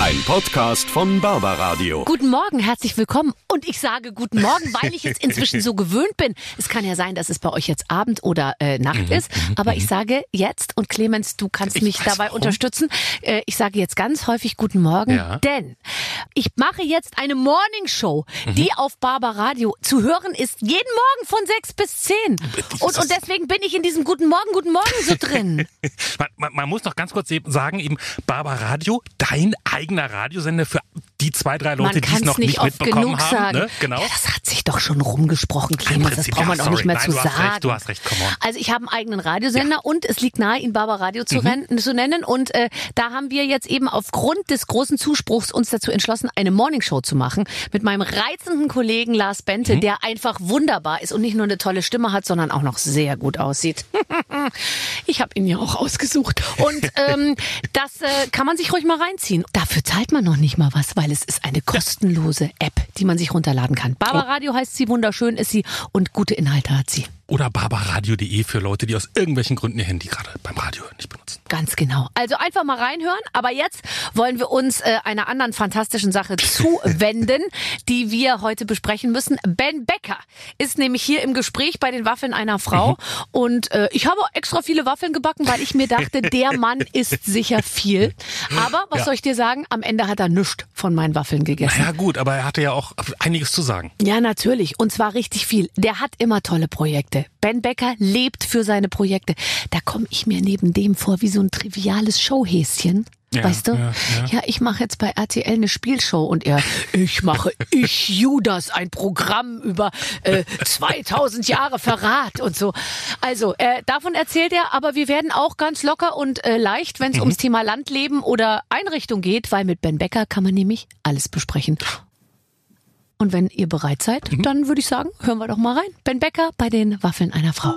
Ein Podcast von Barbaradio. Guten Morgen, herzlich willkommen. Und ich sage guten Morgen, weil ich jetzt inzwischen so gewöhnt bin. Es kann ja sein, dass es bei euch jetzt Abend oder äh, Nacht ist. Aber ich sage jetzt, und Clemens, du kannst Ich mich dabei warum. unterstützen. Äh, ich sage jetzt ganz häufig guten Morgen, Ja. denn ich mache jetzt eine Morning Show, die auf Barbaradio zu hören ist, jeden Morgen von sechs bis zehn. Und, und deswegen bin ich in diesem guten Morgen, guten Morgen so drin. Man, man, man muss noch ganz kurz eben sagen, eben Barbara Radio, dein eigener Radiosender für die zwei, drei Leute, die es noch nicht nicht oft mitbekommen genug haben. sagen. Ne? Genau. Ja, das hat sich doch schon rumgesprochen, Clemens. Das braucht ja, man auch sorry. nicht mehr Nein, zu du sagen. recht, du hast recht, come on. Also ich habe einen eigenen Radiosender und es liegt nahe, ihn Barbara Radio Mhm. zu, rennen, zu nennen. Und äh, da haben wir jetzt eben aufgrund des großen Zuspruchs uns dazu entschlossen, eine Morningshow zu machen mit meinem reizenden Kollegen Lars Bente, Mhm. der einfach wunderbar ist und nicht nur eine tolle Stimme hat, sondern auch noch sehr gut aussieht. ich habe ihn ja auch ausgesucht. Und ähm, das äh, kann man sich ruhig mal reinziehen. Dafür zahlt man noch nicht mal was, weil es ist eine kostenlose App, die man sich runterladen kann. Barbara Oh. Radio heißt sie, wunderschön ist sie und gute Inhalte hat sie. Oder barbaradio.de für Leute, die aus irgendwelchen Gründen ihr Handy gerade beim Radio nicht benutzen. Ganz genau. Also einfach mal reinhören. Aber jetzt wollen wir uns äh, einer anderen fantastischen Sache zuwenden, die wir heute besprechen müssen. Ben Becker ist nämlich hier im Gespräch bei den Waffeln einer Frau. Und äh, ich habe extra viele Waffeln gebacken, weil ich mir dachte, der Mann isst sicher viel. Aber was Ja. soll ich dir sagen? Am Ende hat er nichts von meinen Waffeln gegessen. Naja gut, aber er hatte ja auch einiges zu sagen. Ja, natürlich. Und zwar richtig viel. Der hat immer tolle Projekte. Ben Becker lebt für seine Projekte. Da komme ich mir neben dem vor wie so ein triviales Showhäschen. Ja, weißt du? ja, ja. ich mache jetzt bei RTL eine Spielshow und er, ich mache Ich Judas, ein Programm über äh, 2000 Jahre Verrat und so. Also, äh, davon erzählt er, aber wir werden auch ganz locker und äh, leicht, wenn es Mhm. ums Thema Landleben oder Einrichtung geht, weil mit Ben Becker kann man nämlich alles besprechen. Und wenn ihr bereit seid, Mhm. dann würde ich sagen, hören wir doch mal rein. Ben Becker bei den Waffeln einer Frau.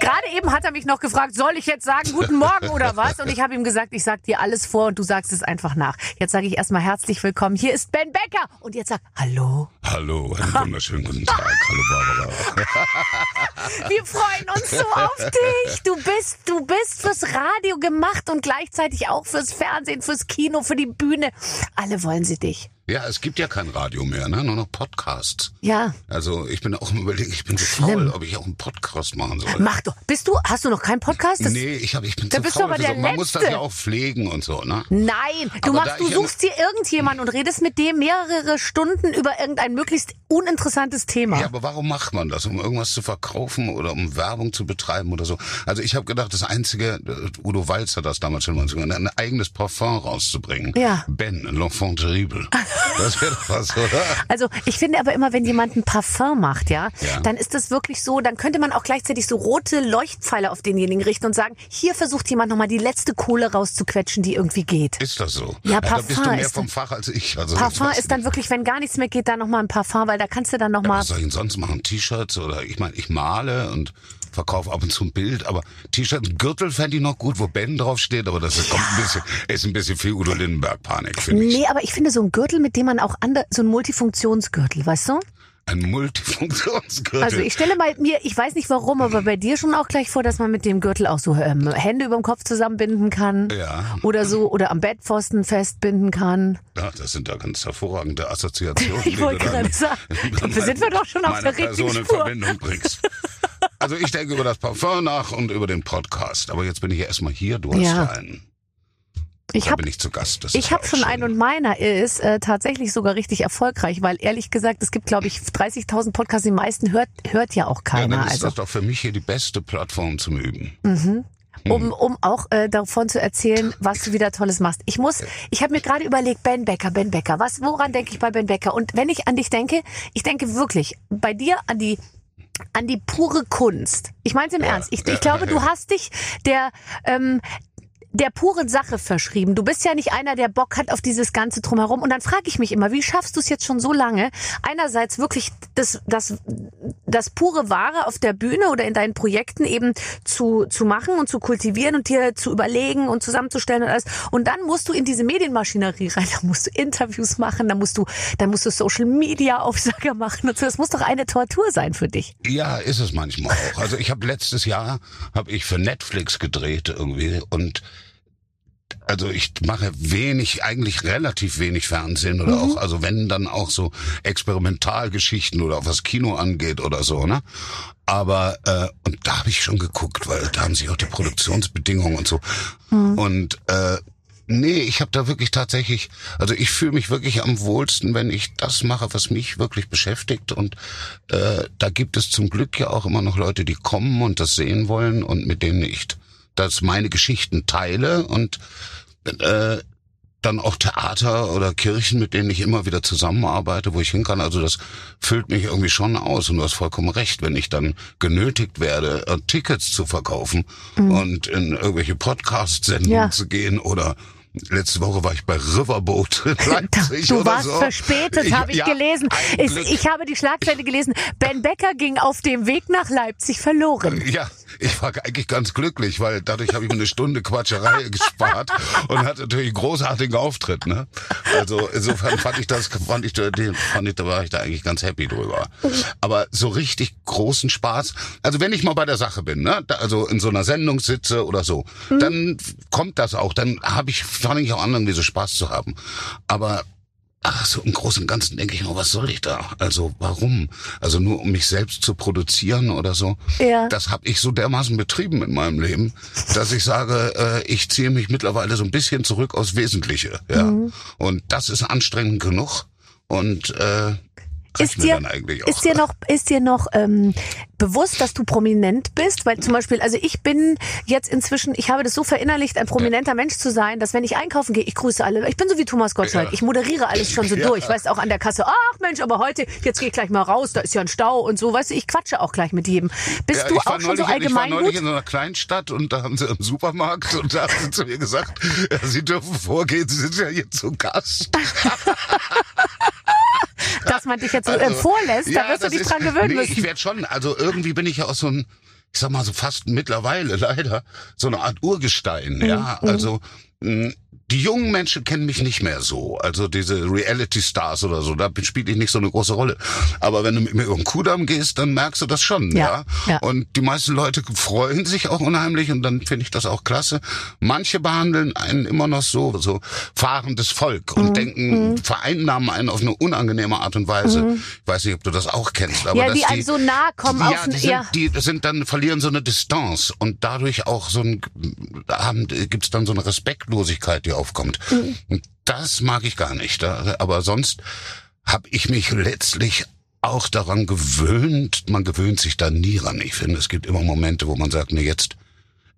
Gerade eben hat er mich noch gefragt, soll ich jetzt sagen guten Morgen oder was? Und ich habe ihm gesagt, ich sag dir alles vor und du sagst es einfach nach. Jetzt sage ich erstmal herzlich willkommen. Hier ist Ben Becker und jetzt sag Hallo. Hallo, einen wunderschönen guten Tag. Hallo Barbara. Wir freuen uns so auf dich. Du bist, du bist fürs Radio gemacht und gleichzeitig auch fürs Fernsehen, fürs Kino, für die Bühne. Alle wollen sie dich. Ja, es gibt ja kein Radio mehr, ne? nur noch Podcasts. Ja. Also ich bin auch im Überlegen, ich bin so faul, ob ich auch einen Podcast machen soll. Mach doch. Bist du, hast du noch keinen Podcast? Das- nee, ich, hab, ich bin Da zu bist du faul. aber für der so. Man muss das Letzte. ja auch pflegen und so, ne? Nein, du Aber machst, du suchst dir irgendjemanden und redest mit dem mehrere Stunden über irgendein möglichst uninteressantes Thema. Ja, aber warum macht man das? Um irgendwas zu verkaufen oder um Werbung zu betreiben oder so? Also ich habe gedacht, das Einzige, äh, Udo Walz hat das damals schon mal gesagt, ein eigenes Parfum rauszubringen. Ja. Ben, l'enfant terrible. Das wäre doch was, oder? Also ich finde aber immer, wenn jemand ein Parfum macht, ja, Ja. dann ist das wirklich so, dann könnte man auch gleichzeitig so rote Leuchtpfeile auf denjenigen richten und sagen, hier versucht jemand nochmal die letzte Kohle rauszuquetschen, die irgendwie geht. Ist das so? Ja, da bist du Parfum mehr ist- vom Fach als ich. Also Parfum ist dann ich. wirklich, wenn gar nichts mehr geht, dann nochmal ein Parfum, weil da kannst du dann nochmal... Was soll ich denn sonst machen? T-Shirts oder ich meine, ich male und verkaufe ab und zu ein Bild, aber T-Shirt, Gürtel fände ich noch gut, wo Ben draufsteht, aber das ist, kommt ein bisschen, ist ein bisschen viel Udo Lindenberg Panik, finde ich. Nee, aber ich finde so ein Gürtel, mit dem man auch andere, so ein Multifunktionsgürtel, weißt du? Ein Multifunktionsgürtel. Also ich stelle mal mir, ich weiß nicht warum, aber bei dir schon auch gleich vor, dass man mit dem Gürtel auch so ähm, Hände über dem Kopf zusammenbinden kann. Ja. Oder so, oder am Bettpfosten festbinden kann. ja, das sind da ganz hervorragende Assoziationen. Ich wollte gerade sagen, dafür sind wir doch schon auf der richtigen Spur. Verbindung bringst. Also ich denke über das Parfum nach und über den Podcast. Aber jetzt bin ich ja erstmal hier, du hast Ja. ja einen. Ich habe bin ich zu Gast. Das ich ist hab auch schon einen und meiner ist äh, tatsächlich sogar richtig erfolgreich, weil ehrlich gesagt, es gibt glaube ich 30.000 Podcasts, die meisten hört hört ja auch Ja, keiner. dann ist also das doch für mich hier die beste Plattform zum Üben. um, um auch äh, davon zu erzählen, was du wieder Tolles machst. Ich muss, ich habe mir gerade überlegt, Ben Becker, Ben Becker, was, woran denke ich bei Ben Becker? Und wenn ich an dich denke, ich denke wirklich bei dir an die an die pure Kunst. Ich meine es im Ernst. Ich, ich glaube, du hast dich der ähm, der puren Sache verschrieben. Du bist ja nicht einer, der Bock hat auf dieses ganze drumherum. Und dann frage ich mich immer, wie schaffst du es jetzt schon so lange, einerseits wirklich das, das, das pure Wahre auf der Bühne oder in deinen Projekten eben zu, zu machen und zu kultivieren und dir zu überlegen und zusammenzustellen und alles. Und dann musst du in diese Medienmaschinerie rein, da musst du Interviews machen, da musst du, dann musst du Social Media Aufsager machen und so. Das muss doch eine Tortur sein für dich. Ja, ist es manchmal auch. Also ich habe letztes Jahr habe ich für Netflix gedreht irgendwie und also ich mache wenig, eigentlich relativ wenig Fernsehen oder auch, also wenn dann auch so Experimentalgeschichten oder was Kino angeht oder so, ne? Aber äh, und da habe ich schon geguckt, weil da haben sich auch die Produktionsbedingungen und so. Und äh, nee, ich habe da wirklich tatsächlich, also ich fühle mich wirklich am wohlsten, wenn ich das mache, was mich wirklich beschäftigt. Und äh, da gibt es zum Glück ja auch immer noch Leute, die kommen und das sehen wollen und mit denen ich das meine Geschichten teile und äh, dann auch Theater oder Kirchen, mit denen ich immer wieder zusammenarbeite, wo ich hin kann. Also das füllt mich irgendwie schon aus. Und du hast vollkommen recht, wenn ich dann genötigt werde, äh, Tickets zu verkaufen und in irgendwelche Podcast-Sendungen Ja. zu gehen oder Letzte Woche war ich bei Riverboat Leipzig Du warst so. verspätet, habe ich Ja, gelesen. Ich, ich habe die Schlagzeile gelesen. Ben Becker ging auf dem Weg nach Leipzig verloren. Ja, ich war eigentlich ganz glücklich, weil dadurch habe ich mir eine Stunde Quatscherei gespart und hatte natürlich einen großartigen Auftritt. Ne? Also insofern fand ich das, fand ich, fand ich, da war ich da eigentlich ganz happy drüber. Aber so richtig großen Spaß, also wenn ich mal bei der Sache bin, ne, also in so einer Sendung sitze oder so, dann kommt das auch. Dann habe ich, fange ich auch an, irgendwie so Spaß zu haben. Aber Ach, so im Großen und Ganzen denke ich mir, was soll ich da? Also warum? Also nur um mich selbst zu produzieren oder so. Ja. Das habe ich so dermaßen betrieben in meinem Leben, dass ich sage, äh, ich ziehe mich mittlerweile so ein bisschen zurück aufs Wesentliche. Ja. Mhm. Und das ist anstrengend genug. Und äh, Ist dir, ist dir noch, ist dir noch ähm, bewusst, dass du prominent bist? Weil zum Beispiel, also ich bin jetzt inzwischen, ich habe das so verinnerlicht, ein prominenter Mensch zu sein, dass wenn ich einkaufen gehe, ich grüße alle. Ich bin so wie Thomas Gottschalk. Ja. Ich moderiere alles schon so Ja. durch. Weißt auch an der Kasse, ach Mensch, aber heute, jetzt gehe ich gleich mal raus, da ist ja ein Stau und so. Weißt du, ich quatsche auch gleich mit jedem. Bist Ja, du auch schon so neulich, Ich war neulich in so einer Kleinstadt und da haben sie im Supermarkt und da haben sie zu mir gesagt, ja, Sie dürfen vorgehen, Sie sind ja hier zu Gast. Man dich jetzt so äh, vorlässt, da wirst du dich ist- dran gewöhnen nee, müssen. Ich werde schon, also irgendwie bin ich ja auch so ein, ich sag mal so fast mittlerweile leider, so eine Art Urgestein, ja. Mhm. Also mh, die jungen Menschen kennen mich nicht mehr so. Also diese Reality-Stars oder so, da spiele ich nicht so eine große Rolle. Aber wenn du mit mir über den Kudamm gehst, dann merkst du das schon, Ja, ja. ja. Und die meisten Leute freuen sich auch unheimlich und dann finde ich das auch klasse. Manche behandeln einen immer noch so, so fahrendes Volk Mhm. und denken, vereinnahmen einen auf eine unangenehme Art und Weise. Ich weiß nicht, ob du das auch kennst, aber Mhm. Ja, dass die einem so nahe kommen ja, auf ein- die sind, ja. die sind dann verlieren so eine Distanz und dadurch auch so ein haben gibt's dann so eine Respektlosigkeit, die aufkommt. Mhm. Das mag ich gar nicht. Aber sonst habe ich mich letztlich auch daran gewöhnt. Man gewöhnt sich da nie ran. Ich finde, es gibt immer Momente, wo man sagt, nee, jetzt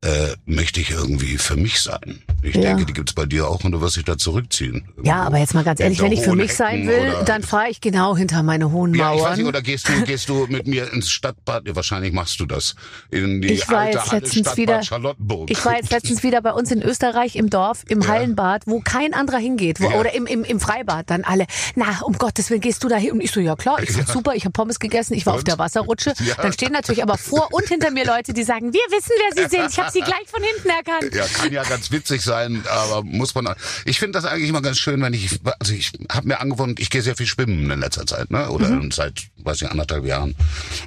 äh, möchte ich irgendwie für mich sein. Ich Ja. denke, die gibt's bei dir auch und du wirst dich da zurückziehen. Ja, aber jetzt mal ganz ehrlich, wenn ich für mich sein will, dann fahre ich genau hinter meine hohen Ja, ich weiß nicht, Mauern. oder gehst du, gehst du mit mir ins Stadtbad? Ja, wahrscheinlich machst du das. In die Ich war alte jetzt letztens Stadtbad wieder- Charlottenburg. Ich war jetzt letztens wieder bei uns in Österreich im Dorf, im Ja. Hallenbad, wo kein anderer hingeht. Wo. Oder im, im, im Freibad. Dann alle, na, um Gottes Willen, gehst du da hin? Und ich so, ja klar, ich Ja. super, ich habe Pommes gegessen, ich war auf Und? der Wasserrutsche. Dann stehen natürlich aber vor und hinter mir Leute, die sagen, wir wissen, wer sie sind. Ich habe sie gleich von hinten erkannt. Ja, kann ja ganz witzig sein, aber muss man. Ich finde das eigentlich immer ganz schön, wenn ich, also ich habe mir angewohnt, ich gehe sehr viel schwimmen in letzter Zeit, ne? Oder Mhm. seit, weiß ich, anderthalb Jahren.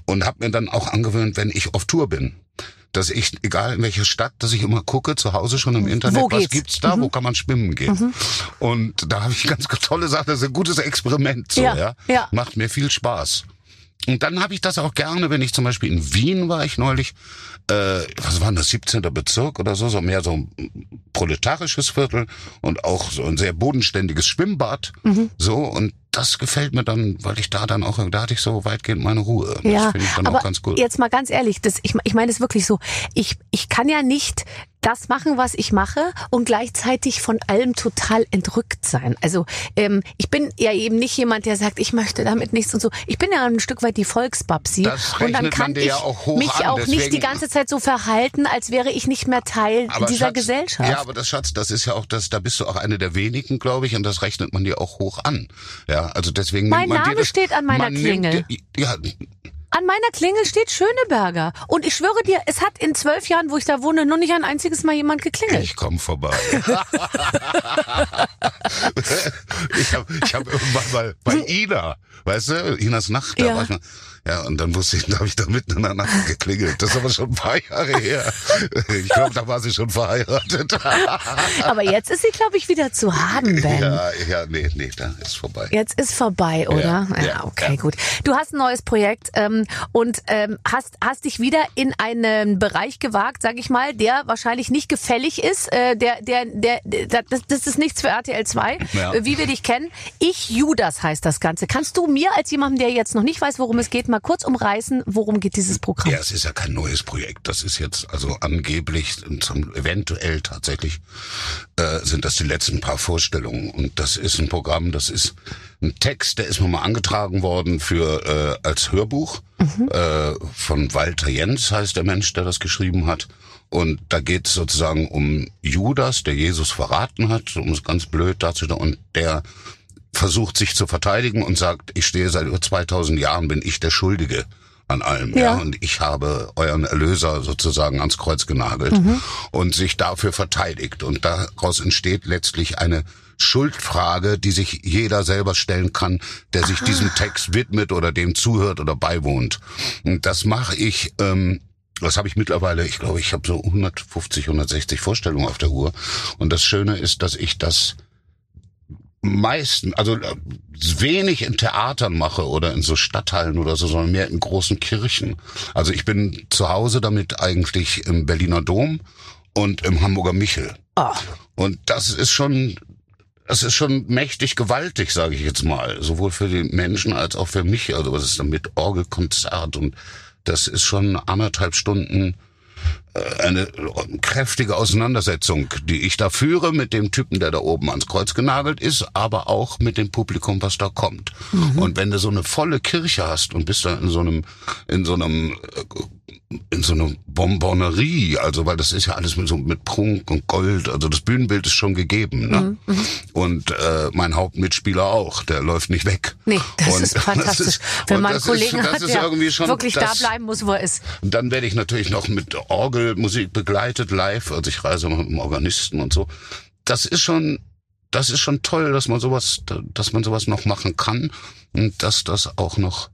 Und habe mir dann auch angewöhnt, wenn ich auf Tour bin, dass ich, egal in welcher Stadt, dass ich immer gucke, zu Hause schon im Internet, Wo was gibt's da, wo Mhm. kann man schwimmen gehen. Und da habe ich ganz tolle Sachen, das ist ein gutes Experiment, so, Ja, ja. ja. Macht mir viel Spaß. Und dann habe ich das auch gerne, wenn ich zum Beispiel in Wien war ich neulich, äh, was war denn das, 17. Bezirk oder so, so mehr so ein proletarisches Viertel und auch so ein sehr bodenständiges Schwimmbad. Mhm. So, und das gefällt mir dann, weil ich da dann auch, da hatte ich so weitgehend meine Ruhe. Das Ja, finde ich dann aber auch ganz gut. jetzt mal ganz ehrlich, das, ich, ich meine es wirklich so. Ich, ich kann ja nicht das machen, was ich mache und gleichzeitig von allem total entrückt sein. Also ähm, ich bin ja eben nicht jemand, der sagt, ich möchte damit nichts und so. Ich bin ja ein Stück weit die Volksbabsi und dann kann ich ja auch hoch mich an, auch nicht die ganze Zeit so verhalten, als wäre ich nicht mehr Teil dieser Schatz, Gesellschaft. Ja, aber das Schatz, das ist ja auch das, da bist du auch eine der wenigen, glaube ich, und das rechnet man dir auch hoch an. Ja, also deswegen Mein Name das, steht an meiner Klingel. Dir- ja, An meiner Klingel steht Schöneberger. Und ich schwöre dir, es hat in zwölf Jahren, wo ich da wohne, noch nicht ein einziges Mal jemand geklingelt. Ich komme vorbei. ich habe ich hab irgendwann mal bei Ina, weißt du, Inas Nacht, da Ja. war ich mal, ja, und dann wusste ich, da habe ich da mitten in der Nacht geklingelt. Das ist aber schon ein paar Jahre her. Ich glaube, da war sie schon verheiratet. Aber jetzt ist sie, glaube ich, wieder zu haben, Ben. Ja, ja, nee, nee, da ist vorbei. Jetzt ist vorbei, oder? Ja, ja, okay, ja. gut. Du hast ein neues Projekt ähm, und ähm, hast, hast dich wieder in einen Bereich gewagt, sag ich mal, der wahrscheinlich nicht gefällig ist. Äh, der, der, der, der, das, das ist nichts für RTL 2, Ja. äh, wie wir dich kennen. Ich Judas heißt das Ganze. Kannst du mir als jemandem, der jetzt noch nicht weiß, worum es geht, mal kurz umreißen, worum geht dieses Programm? Ja, es ist ja kein neues Projekt. Das ist jetzt also angeblich, zum, eventuell tatsächlich, äh, sind das die letzten paar Vorstellungen. Und das ist ein Programm, das ist ein Text, der ist mir mal angetragen worden für äh, als Hörbuch äh, von Walter Jens heißt der Mensch, der das geschrieben hat. Und da geht es sozusagen um Judas, der Jesus verraten hat, um es ganz blöd darzustellen, und der versucht sich zu verteidigen und sagt, ich stehe seit über 2000 Jahren, bin ich der Schuldige an allem, ja. Ja. und ich habe euren Erlöser sozusagen ans Kreuz genagelt und sich dafür verteidigt und daraus entsteht letztlich eine Schuldfrage, die sich jeder selber stellen kann, der sich diesem Text widmet oder dem zuhört oder beiwohnt. Und das mache ich ähm, das habe ich mittlerweile, ich glaube, ich habe so 150, 160 Vorstellungen auf der Uhr. Und das Schöne ist, dass ich das meisten, also äh, wenig in Theatern mache oder in so Stadtteilen oder so, sondern mehr in großen Kirchen. Also ich bin zu Hause damit eigentlich im Berliner Dom und im Hamburger Michel. Oh. Und das ist schon, das ist schon mächtig gewaltig, sage ich jetzt mal, sowohl für die Menschen als auch für mich. Also was ist dann mit Orgelkonzert und das ist schon anderthalb Stunden eine kräftige Auseinandersetzung, die ich da führe mit dem Typen, der da oben ans Kreuz genagelt ist, aber auch mit dem Publikum, was da kommt. Und wenn du so eine volle Kirche hast und bist da in so einem, in so einem, äh, in so einer Bonbonnerie, also weil das ist ja alles mit so mit Prunk und Gold, also das Bühnenbild ist schon gegeben, ne? Und äh, mein Hauptmitspieler auch, der läuft nicht weg. Nee, das Und ist fantastisch. ist- Wenn man einen das Kollegen ist, das hat, der schon, wirklich da das, bleiben muss, wo er ist. und dann werde ich natürlich noch mit Orgelmusik begleitet live, also ich reise mit dem Organisten und so. Das ist schon, das ist schon toll, dass man sowas, dass man sowas noch machen kann und dass das auch noch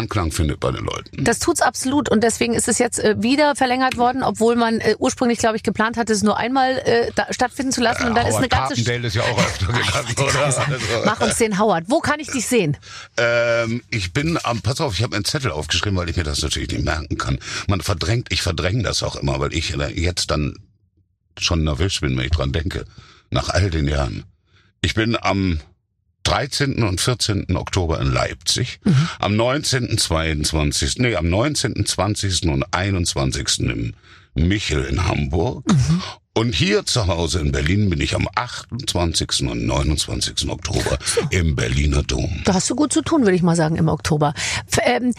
Anklang findet bei den Leuten. Das tut's absolut und deswegen ist es jetzt äh, wieder verlängert worden, obwohl man äh, ursprünglich, glaube ich, geplant hatte, es nur einmal äh, da stattfinden zu lassen und dann ist eine Howard ganze Carpendale ist ja auch öfter gegangen, oder? Also, Mach uns den Howard. Wo kann ich dich sehen? Ähm, ich bin am, pass auf, ich habe einen Zettel aufgeschrieben, weil ich mir das natürlich nicht merken kann. Man verdrängt, ich verdränge das auch immer, weil ich äh, jetzt dann schon nervös bin, wenn ich dran denke. Nach all den Jahren. Ich bin am 13. und 14. Oktober in Leipzig, am 19., 22., nee, am 19., 20. und 21. im Michel in Hamburg. Und hier zu Hause in Berlin bin ich am 28. und 29. Oktober im Berliner Dom. Da hast du gut zu tun, würde ich mal sagen, im Oktober. Ähm,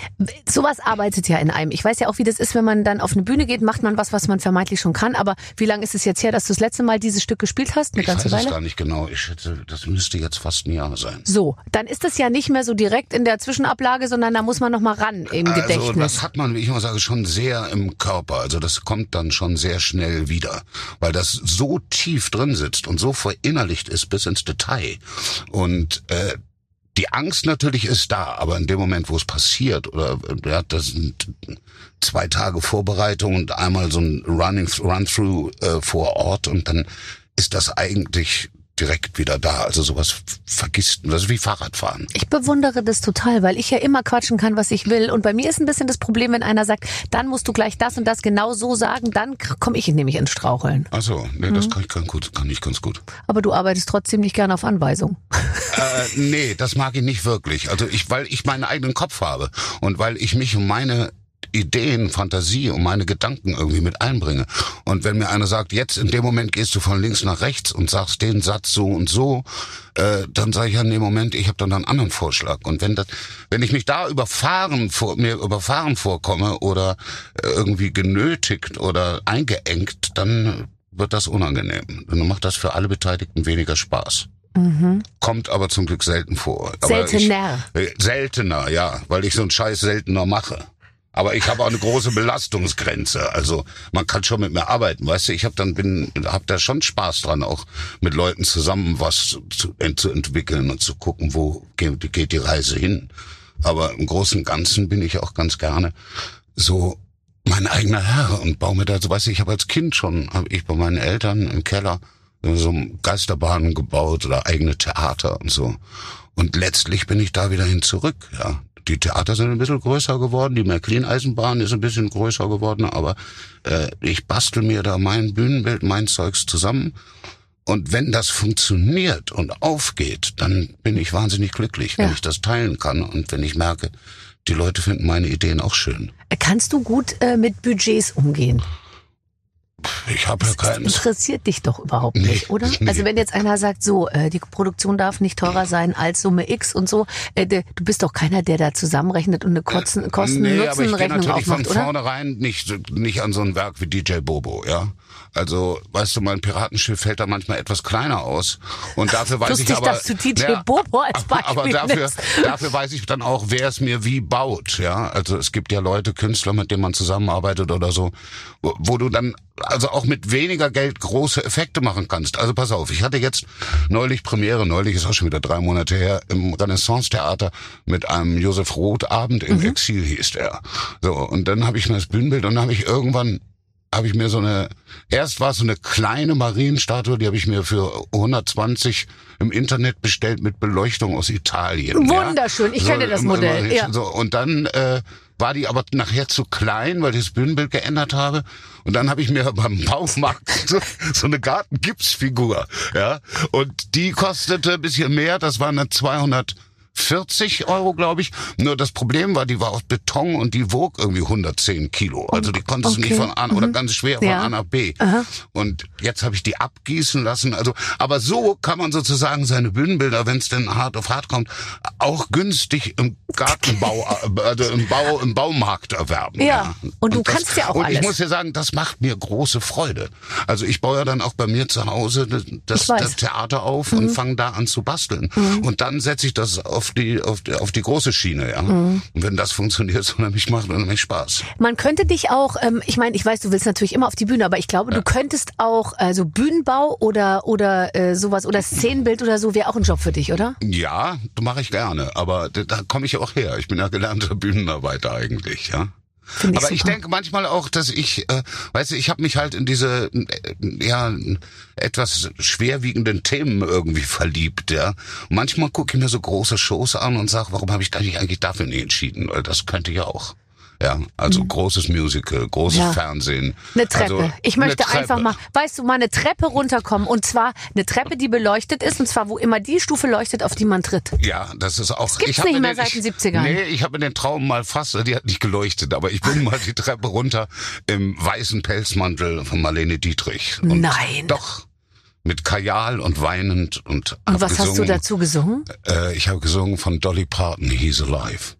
sowas arbeitet ja in einem. Ich weiß ja auch, wie das ist, wenn man dann auf eine Bühne geht, macht man was, was man vermeintlich schon kann. Aber wie lange ist es jetzt her, dass du das letzte Mal dieses Stück gespielt hast? Eine Ich ganze weiß es Weile? gar nicht genau. Ich schätze, das müsste jetzt fast ein Jahr sein. So, dann ist das ja nicht mehr so direkt in der Zwischenablage, sondern da muss man noch mal ran im Also Gedächtnis. das hat man, wie ich immer sage, schon sehr im Körper. Also das kommt dann schon sehr schnell wieder, weil das so tief drin sitzt und so verinnerlicht ist bis ins Detail. Und äh, die Angst natürlich ist da, aber in dem Moment, wo es passiert, oder ja, das sind zwei Tage Vorbereitung und einmal so ein Running Run-through äh, vor Ort und dann ist das eigentlich direkt wieder da. Also sowas vergisst man. Das ist wie Fahrradfahren. Ich bewundere das total, weil ich ja immer quatschen kann, was ich will. Und bei mir ist ein bisschen das Problem, wenn einer sagt, dann musst du gleich das und das genau so sagen, dann komme ich nämlich ins Straucheln. Also, nee, das kann ich ganz gut, kann ich ganz gut. Aber du arbeitest trotzdem nicht gerne auf Anweisung. Äh, nee, das mag ich nicht wirklich. Also ich, weil ich meinen eigenen Kopf habe und weil ich mich um meine Ideen, Fantasie und meine Gedanken irgendwie mit einbringe. Und wenn mir einer sagt, jetzt in dem Moment gehst du von links nach rechts und sagst den Satz so und so, äh, dann sage ich ja, in dem Moment, ich habe dann einen anderen Vorschlag. Und wenn das, wenn ich mich da überfahren vor, mir überfahren vorkomme oder äh, irgendwie genötigt oder eingeengt, dann wird das unangenehm. Dann macht das für alle Beteiligten weniger Spaß. Kommt aber zum Glück selten vor. Aber Seltener. Ich, äh, seltener, ja, weil ich so einen Scheiß seltener mache. Aber ich habe auch eine große Belastungsgrenze. Also man kann schon mit mir arbeiten, weißt du. Ich habe dann bin, habe da schon Spaß dran, auch mit Leuten zusammen was zu, zu entwickeln und zu gucken, wo geht, geht die Reise hin. Aber im Großen und Ganzen bin ich auch ganz gerne so mein eigener Herr und baue mir da, so weißt du, ich habe als Kind schon, habe ich bei meinen Eltern im Keller so Geisterbahnen gebaut oder eigene Theater und so. Und letztlich bin ich da wieder hin zurück, ja. Die Theater sind ein bisschen größer geworden, die Märklin-Eisenbahn ist ein bisschen größer geworden, aber äh, ich bastel mir da mein Bühnenbild, mein Zeugs zusammen. Und wenn das funktioniert und aufgeht, dann bin ich wahnsinnig glücklich, wenn Ja. ich das teilen kann und wenn ich merke, die Leute finden meine Ideen auch schön. Kannst du gut äh, mit Budgets umgehen? Ich habe ja Das keins. interessiert dich doch überhaupt Nee, nicht, oder? nee. Also wenn jetzt einer sagt, so, äh, die Produktion darf nicht teurer sein als Summe X und so, äh, de, du bist doch keiner, der da zusammenrechnet und eine Kosten- Nee, aber ich gehe Kosten-Nutzen-Rechnung natürlich von aufmacht, oder? vornherein nicht, nicht an so ein Werk wie DJ Bobo, ja. Also, weißt du, mein Piratenschiff fällt da manchmal etwas kleiner aus. Und dafür weiß Lustig, ich aber. dass du DJ Bobo als aber- Aber Beispiel dafür, nimmst. dafür weiß ich dann auch, wer es mir wie baut, ja. Also, es gibt ja Leute, Künstler, mit denen man zusammenarbeitet oder so, wo, wo du dann also auch mit weniger Geld große Effekte machen kannst. Also pass auf, ich hatte jetzt neulich Premiere, neulich ist auch schon wieder drei Monate her, im Renaissance-Theater mit einem Josef Roth-Abend im Exil hieß der. So, und dann habe ich mir das Bühnenbild und dann habe ich irgendwann habe ich mir so eine, erst war es so eine kleine Marienstatue, die habe ich mir für 120 im Internet bestellt mit Beleuchtung aus Italien. Wunderschön, ich kenne das Modell, ja. So, und dann äh, war die aber nachher zu klein, weil ich das Bühnenbild geändert habe. Und dann habe ich mir beim Baumarkt so, so eine Gartengipsfigur, ja. Und die kostete ein bisschen mehr, das waren dann 200 40 Euro, glaube ich. Nur das Problem war, die war aus Beton und die wog irgendwie 110 Kilo. Also die konntest du okay. nicht von A oder ganz schwer von Ja. A nach B. Und jetzt habe ich die abgießen lassen. Also, aber so kann man sozusagen seine Bühnenbilder, wenn es denn hart auf hart kommt, auch günstig im Gartenbau, also im Bau, im Baumarkt erwerben. Ja. Und du kannst ja auch Und ich alles. muss ja sagen, das macht mir große Freude. Also ich baue ja dann auch bei mir zu Hause das, Ich. Mhm. das Theater auf und fange da an zu basteln. Und dann setze ich das auf die, auf die, auf die große Schiene, ja. Mhm. Und wenn das funktioniert, so nämlich macht unheimlich Spaß. Man könnte dich auch, ähm, ich meine, ich weiß, du willst natürlich immer auf die Bühne, aber ich glaube, du könntest auch, also Bühnenbau oder oder äh, sowas oder Szenenbild oder so wäre auch ein Job für dich, oder? Ja, das mache ich gerne, aber da, da komme ich auch her. Ich bin ja gelernter Bühnenarbeiter eigentlich, ja. Finde Aber ich super. denke manchmal auch, dass ich, äh, weißt du, ich habe mich halt in diese äh, ja etwas schwerwiegenden Themen irgendwie verliebt, ja. Und manchmal gucke ich mir so große Shows an und sage, warum habe ich da nicht eigentlich dafür nicht entschieden? Weil das könnte ich auch. Ja, also großes Musical, großes Mhm. Ja. Fernsehen. Eine Treppe. Also, ich möchte eine einfach Treppe. mal, weißt du, mal eine Treppe runterkommen und zwar eine Treppe, die beleuchtet ist und zwar wo immer die Stufe leuchtet, auf die man tritt. Ja, das ist auch. gibt's ich nicht mehr den, seit den ich- 70ern. Nee, ich habe den Traum mal fast, die hat nicht geleuchtet, aber ich bin mal die Treppe runter im weißen Pelzmantel von Marlene Dietrich. Und Nein. Doch. Mit Kajal und weinend und. Und was hast du dazu gesungen? Äh, ich habe gesungen von Dolly Parton, He's Alive.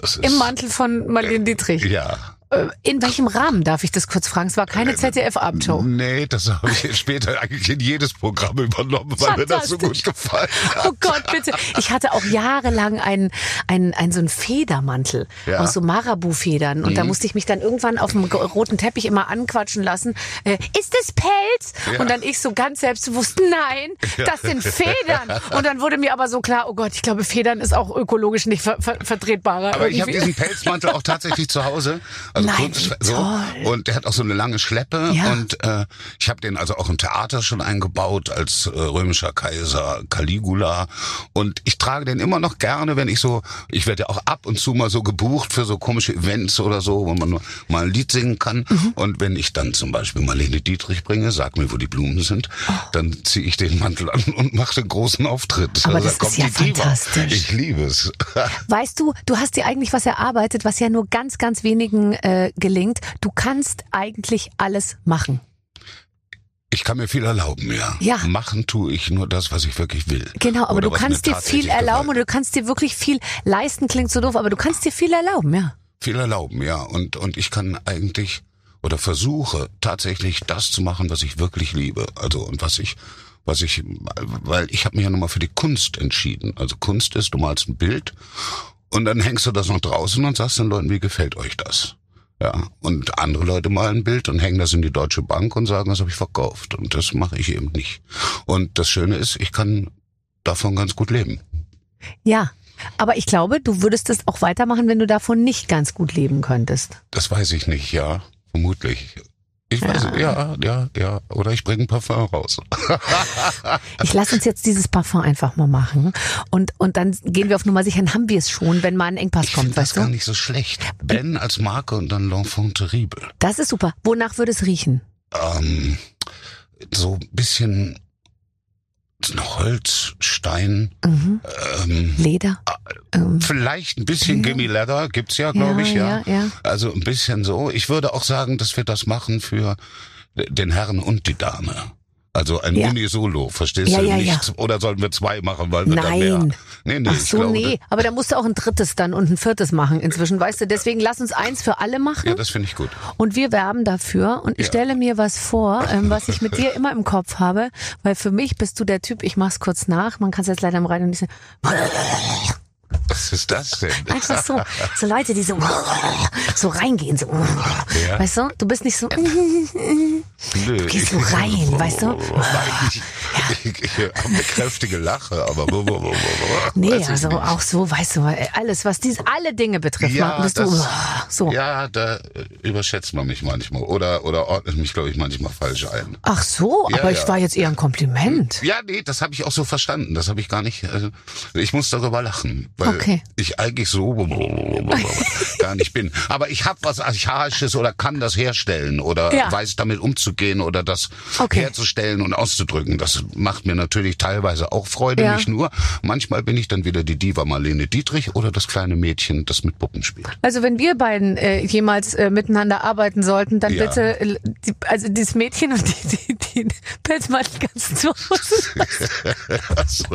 Das ist. Im Mantel von Marlene Dietrich. Ja. Äh, In welchem Rahmen darf ich das kurz fragen? Es war keine ZDF-Abendshow. Nee, das habe ich später eigentlich in jedes Programm übernommen, weil mir das so gut gefallen hat. Oh Gott, bitte. Ich hatte auch jahrelang einen, einen, einen so einen Federmantel Ja. Mhm. aus so Marabu-Federn. Und da musste ich mich dann irgendwann auf dem roten Teppich immer anquatschen lassen. Äh, ist das Pelz? Ja. Und dann ich so ganz selbstbewusst, nein, das sind Federn. Und dann wurde mir aber so klar, oh Gott, ich glaube, Federn ist auch ökologisch nicht ver ver vertretbarer. Aber ich habe irgendwie. diesen Pelzmantel auch tatsächlich zu Hause. Also Nein, kurz, so. toll. Und der hat auch so eine lange Schleppe. Ja. Und äh, ich habe den also auch im Theater schon eingebaut als äh, römischer Kaiser Caligula. Und ich trage den immer noch gerne, wenn ich so, ich werde ja auch ab und zu mal so gebucht für so komische Events oder so, wo man mal ein Lied singen kann. Mhm. Und wenn ich dann zum Beispiel Marlene Dietrich bringe, sag mir, wo die Blumen sind, dann ziehe ich den Mantel an und mache den großen Auftritt. Aber Also, das da ist ja die Diva. fantastisch. Ich liebe es. Weißt du, du hast dir eigentlich was erarbeitet, was ja nur ganz, ganz wenigen äh, gelingt. Du kannst eigentlich alles machen. Ich kann mir viel erlauben, ja. Ja. Machen tue ich nur das, was ich wirklich will. Genau, aber Oder du kannst dir viel erlauben und du kannst dir wirklich viel leisten, klingt so doof, aber du kannst dir viel erlauben, ja. Viel erlauben, ja. Und, und ich kann eigentlich oder versuche tatsächlich das zu machen, was ich wirklich liebe. Also und was ich, was ich, weil ich habe mich ja nochmal für die Kunst entschieden. Also Kunst ist, du malst ein Bild Und dann hängst du das noch draußen und sagst den Leuten, wie gefällt euch das? Ja, und andere Leute malen ein Bild und hängen das in die Deutsche Bank und sagen, das habe ich verkauft. Und das mache ich eben nicht. Und das Schöne ist, ich kann davon ganz gut leben. Ja. Aber ich glaube, du würdest es auch weitermachen, wenn du davon nicht ganz gut leben könntest. Das weiß ich nicht, ja, vermutlich. Ich weiß, ja, ja, ja. Oder ich bringe ein Parfum raus. Ich lass uns jetzt dieses Parfum einfach mal machen. Und, und dann gehen wir auf Nummer sicher, dann haben wir es schon, wenn mal ein Engpass Ich kommt, das du? gar nicht so schlecht. Ben als Marke und dann L'Enfant Terrible. Das ist super. Wonach würde es riechen? Ähm, so ein bisschen Holz, Stein, Mhm. ähm, Leder? Ähm, vielleicht ein bisschen Gimme Leather gibt's ja, glaube ich, ja. ja, ja. Also ein bisschen so. Ich würde auch sagen, dass wir das machen für den Herrn und die Dame. Also ein Ja. Unisolo, verstehst Ja, du? ja, Nicht, Oder sollen wir zwei machen, weil wir dann mehr? Nein. Nee, nee, Ach so, glaube, nee. Aber da musst du auch ein drittes dann und ein viertes machen inzwischen, weißt du? Deswegen lass uns eins für alle machen. Ja, das finde ich gut. Und wir werben dafür. Und ich stelle mir was vor, ähm, was ich mit dir immer im Kopf habe. Weil für mich bist du der Typ, ich mach's kurz nach. Man kann es jetzt leider im Radio nicht sagen. Was ist das denn? Einfach so. So Leute, die so, so reingehen. So. Ja. Weißt du? Du bist nicht so. Nö, gehst ich- so rein, weißt du? Nein, ich, ich, ich habe eine kräftige Lache, aber Nee, weiß ich also nicht. auch so, weißt du, alles, was dies, alle Dinge betrifft, Ja, bist du das- so. Ja, da äh, überschätzt man mich manchmal oder oder ordnet mich, glaube ich, manchmal falsch ein. Ach so, Ja, aber ich ja. war jetzt eher ein Kompliment. Ja, nee, das habe ich auch so verstanden. Das habe ich gar nicht. Also, ich muss darüber lachen, weil Okay. ich eigentlich so gar nicht bin. Aber ich habe was Archaisches oder kann das herstellen oder weiß damit umzugehen oder das Okay. herzustellen und auszudrücken. Das macht mir natürlich teilweise auch Freude, Ja. nicht nur. Manchmal bin ich dann wieder die Diva Marlene Dietrich oder das kleine Mädchen, das mit Puppen spielt. Also wenn wir beiden äh, jemals äh, miteinander arbeiten sollten, dann Ja. bitte, äh, die, also dieses Mädchen und die, die, die Pelzmantel ganz zu so.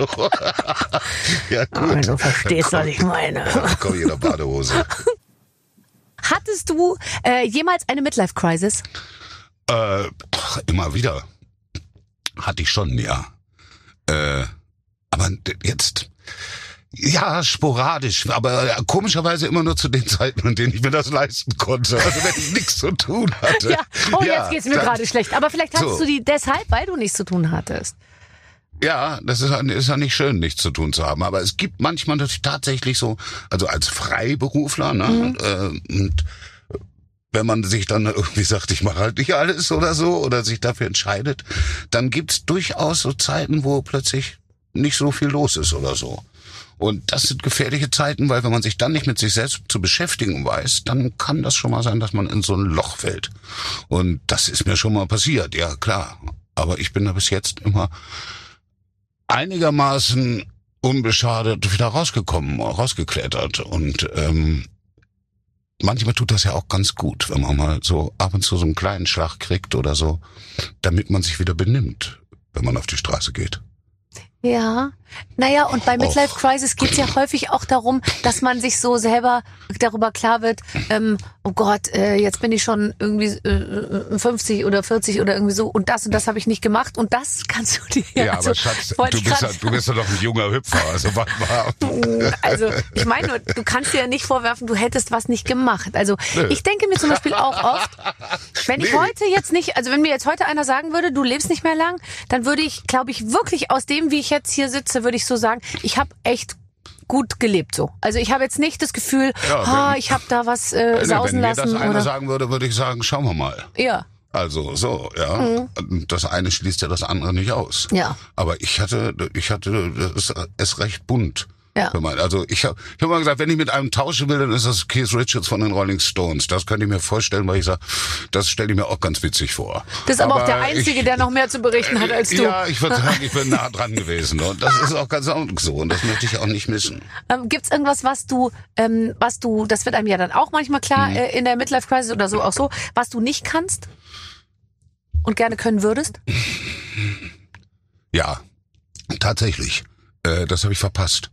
ja, gut. Wenn du verstehst, was ich meine. Komm ich in der Badehose. Hattest du äh, jemals eine Midlife-Crisis? Äh, immer wieder. Hatte ich schon, ja. Äh, aber jetzt. Ja, sporadisch, aber komischerweise immer nur zu den Zeiten, in denen ich mir das leisten konnte. Also wenn ich nichts zu tun hatte. Ja. Oh, Ja, jetzt geht's mir gerade schlecht. Aber vielleicht hattest So. du die deshalb, weil du nichts zu tun hattest. Ja, das ist, ist ja nicht schön, nichts zu tun zu haben. Aber es gibt manchmal natürlich tatsächlich so, also als Freiberufler, ne? Mhm. Äh, und wenn man sich dann irgendwie sagt, ich mache halt nicht alles oder so, oder sich dafür entscheidet, dann gibt's durchaus so Zeiten, wo plötzlich nicht so viel los ist oder so. Und das sind gefährliche Zeiten, weil wenn man sich dann nicht mit sich selbst zu beschäftigen weiß, dann kann das schon mal sein, dass man in so ein Loch fällt. Und das ist mir schon mal passiert, ja klar. Aber ich bin da bis jetzt immer einigermaßen unbeschadet wieder rausgekommen, rausgeklettert. Und ähm, manchmal tut das ja auch ganz gut, wenn man mal so ab und zu so einen kleinen Schlag kriegt oder so, damit man sich wieder benimmt, wenn man auf die Straße geht. Ja. Naja, und bei Midlife Crisis geht's ja häufig auch darum, dass man sich so selber darüber klar wird, ähm, oh Gott, äh, jetzt bin ich schon irgendwie äh, 50 oder 40 oder irgendwie so und das und das habe ich nicht gemacht und das kannst du dir Ja, also, aber Schatz, du ich bist, ja, du bist ja doch ein junger Hüpfer, also warte mal. Also ich meine, du kannst dir ja nicht vorwerfen, du hättest was nicht gemacht. Also Nö. ich denke mir zum Beispiel auch oft, wenn ich Nee. heute jetzt nicht, also wenn mir jetzt heute einer sagen würde, du lebst nicht mehr lang, dann würde ich, glaube ich, wirklich aus dem, wie ich jetzt hier sitze, würde ich so sagen, ich habe echt gut gelebt so. Also ich habe jetzt nicht das Gefühl, Ja, wenn- ich habe da was äh, Nee, sausen wenn mir das lassen einer sagen würde, würde ich sagen, schauen wir mal. ja. Also so, ja. Mhm. Das eine schließt ja das andere nicht aus. Ja. Aber ich hatte, ich hatte es, es recht bunt. Ja. Wenn man- Also ich habe ich hab mal gesagt, wenn ich mit einem tauschen will, dann ist das Keith Richards von den Rolling Stones. Das könnte ich mir vorstellen, weil ich sage, das stelle ich mir auch ganz witzig vor. Das ist aber, auch der Einzige, ich, der noch mehr zu berichten hat als du. Ja, ich würde sagen, ich bin nah dran gewesen. Und das ist auch ganz so. Und das möchte ich auch nicht missen. Ähm, Gibt es irgendwas, was du, ähm, was du, das wird einem ja dann auch manchmal klar Mhm. äh, in der Midlife Crisis oder so auch so, was du nicht kannst und gerne können würdest? Ja, tatsächlich. Äh, das habe ich verpasst.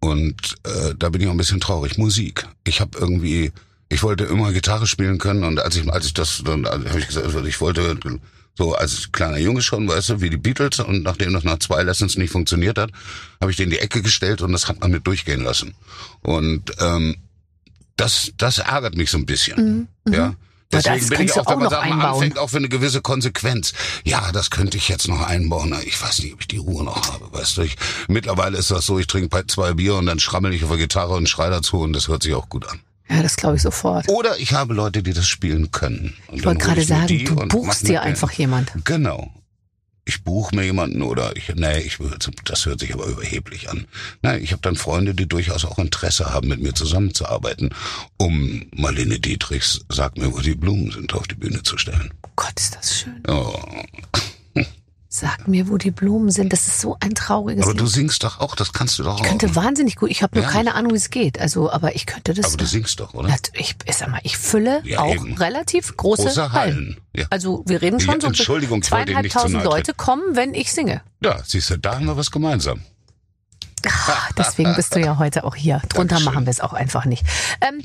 Und äh, da bin ich auch ein bisschen traurig. Musik. Ich habe irgendwie, ich wollte immer Gitarre spielen können und als ich als ich das, dann habe ich gesagt, also ich wollte So als kleiner Junge schon, weißt du, wie die Beatles. Und nachdem das nach zwei Lessons nicht funktioniert hat, habe ich den in die Ecke gestellt und das hat man mit durchgehen lassen. Und ähm, das, das ärgert mich so ein bisschen. Mhm, Ja, das Deswegen bin kannst ich du auch, wenn auch man einbauen. anfängt auch für eine gewisse Konsequenz. Ja, das könnte ich jetzt noch einbauen. Ich weiß nicht, ob ich die Ruhe noch habe, weißt du. Ich, mittlerweile ist das so, ich trinke zwei Bier und dann schrammel ich auf der Gitarre und schrei dazu und das hört sich auch gut an. Ja, das glaube ich sofort. Oder ich habe Leute, die das spielen können. Und Ich wollte gerade sagen, du buchst dir einfach jemand. Genau. Ich buche mir jemanden oder ich, nee, ich will, das hört sich aber überheblich an. Nein, ich habe dann Freunde, die durchaus auch Interesse haben, mit mir zusammenzuarbeiten, um Marlene Dietrichs, sag mir, wo die Blumen sind, auf die Bühne zu stellen. Oh Gott, ist das schön. Oh. Sag mir, wo die Blumen sind. Das ist so ein trauriges Aber du Lied. singst doch auch, das kannst du doch Ich könnte auch. wahnsinnig gut. Ich habe nur Ja. keine Ahnung, wie es geht. Also, aber ich könnte das. Aber du singst doch, oder? Ich, ich sag mal, ich fülle Ja, auch eben. relativ große, Große Hallen. Ja. Also wir reden schon Ja, so Entschuldigung, zweieinhalbtausend Leute kommen, wenn ich singe. Ja, siehst du, da haben wir was gemeinsam. Ah, Deswegen bist du ja heute auch hier. Drunter Dankeschön. machen wir es auch einfach nicht. Ähm,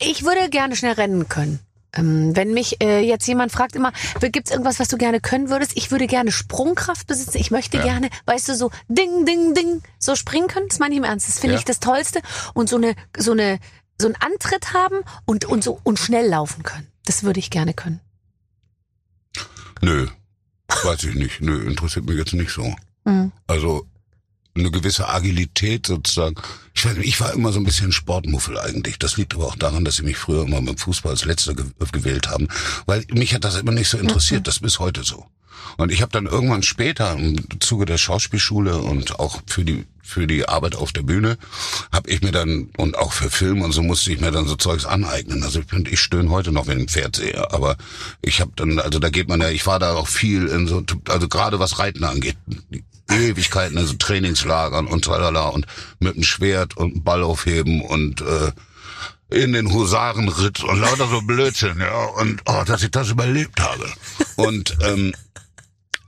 ich würde gerne schnell rennen können. Ähm, wenn mich äh, jetzt jemand fragt immer, gibt's irgendwas, was du gerne können würdest? Ich würde gerne Sprungkraft besitzen. Ich möchte Ja. gerne, weißt du, so ding, ding, ding, so springen können. Das meine ich im Ernst. Das finde Ja. ich das Tollste. Und so eine, so eine, so einen Antritt haben und, und so, und schnell laufen können. Das würde ich gerne können. Nö, weiß ich nicht. Nö, interessiert mich jetzt nicht so. Mhm. Also eine gewisse Agilität sozusagen. Ich weiß nicht, ich war immer so ein bisschen Sportmuffel eigentlich. Das liegt aber auch daran, dass sie mich früher immer beim Fußball als Letzter ge gewählt haben, weil mich hat das immer nicht so interessiert. Das ist bis heute so. Und ich habe dann irgendwann später im Zuge der Schauspielschule und auch für die für die Arbeit auf der Bühne habe ich mir dann und auch für Film und so musste ich mir dann so Zeugs aneignen. Also ich bin ich stöhne heute noch, wenn ich ein Pferd sehe, aber ich habe dann also da geht man ja, ich war da auch viel in so also gerade was Reiten angeht, Ewigkeiten, also Trainingslagern und tralala und mit dem Schwert und Ball aufheben und äh, in den Husarenritt und lauter so Blödsinn, ja, und oh, dass ich das überlebt habe. Und ähm,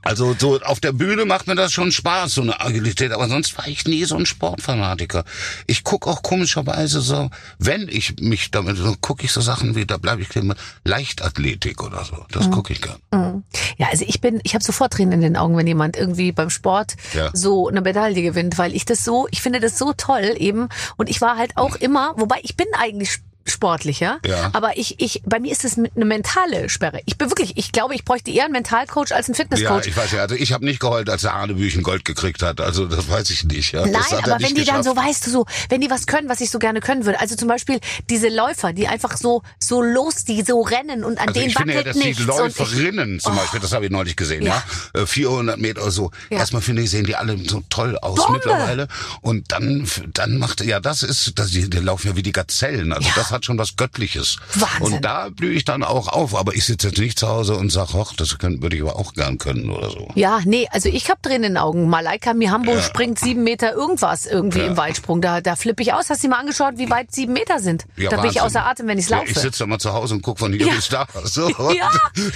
also so auf der Bühne macht mir das schon Spaß, so eine Agilität, aber sonst war ich nie so ein Sportfanatiker. Ich guck auch komischerweise so, wenn ich mich damit, so gucke ich so Sachen wie, da bleibe ich immer Leichtathletik oder so. Das gucke ich gern. Mhm. Ja, also ich bin, ich habe sofort Tränen in den Augen, wenn jemand irgendwie beim Sport Ja. so eine Medaille gewinnt, weil ich das so, ich finde das so toll eben. Und ich war halt auch immer, wobei ich bin eigentlich sportlicher, Ja. aber ich, ich, bei mir ist es eine mentale Sperre. Ich bin wirklich, ich glaube, ich bräuchte eher einen Mentalcoach als einen Ja, Fitnesscoach. ich weiß ja, also ich habe nicht geheult, als der Arnebüchen Gold gekriegt hat. Also das weiß ich nicht. Ja. Nein, er aber wenn die dann geschafft. so, weißt du, so, wenn die was können, was ich so gerne können würde. Also zum Beispiel diese Läufer, die einfach so, so los, die so rennen und an Also denen ich finde ja, wackelt dass die nichts. und ich, Läuferinnen zum Beispiel, das habe ich neulich gesehen, Ja. ja, Äh, 400 Meter oder so. Ja. Erstmal finde ich, sehen die alle so toll aus Bombe. mittlerweile. Und dann, dann macht, ja, das ist, das, die, die laufen ja wie die Gazellen. Also Ja. das hat schon was Göttliches. Wahnsinn. Und da blühe ich dann auch auf. Aber ich sitze jetzt nicht zu Hause und sag, ach, das können, würde ich aber auch gern können oder so. Ja, nee, also ich habe Tränen in den Augen. Malaika Mihambo Ja. springt sieben Meter irgendwas irgendwie Ja. im Weitsprung. Da, da flippe ich aus. Hast du dir mal angeschaut, wie weit sieben Meter sind? Ja, da bin ich Wahnsinn. außer Atem, wenn ich's Ja, laufe. ich sitze da mal zu Hause und guck von hier Ja. bis da. So. Ja.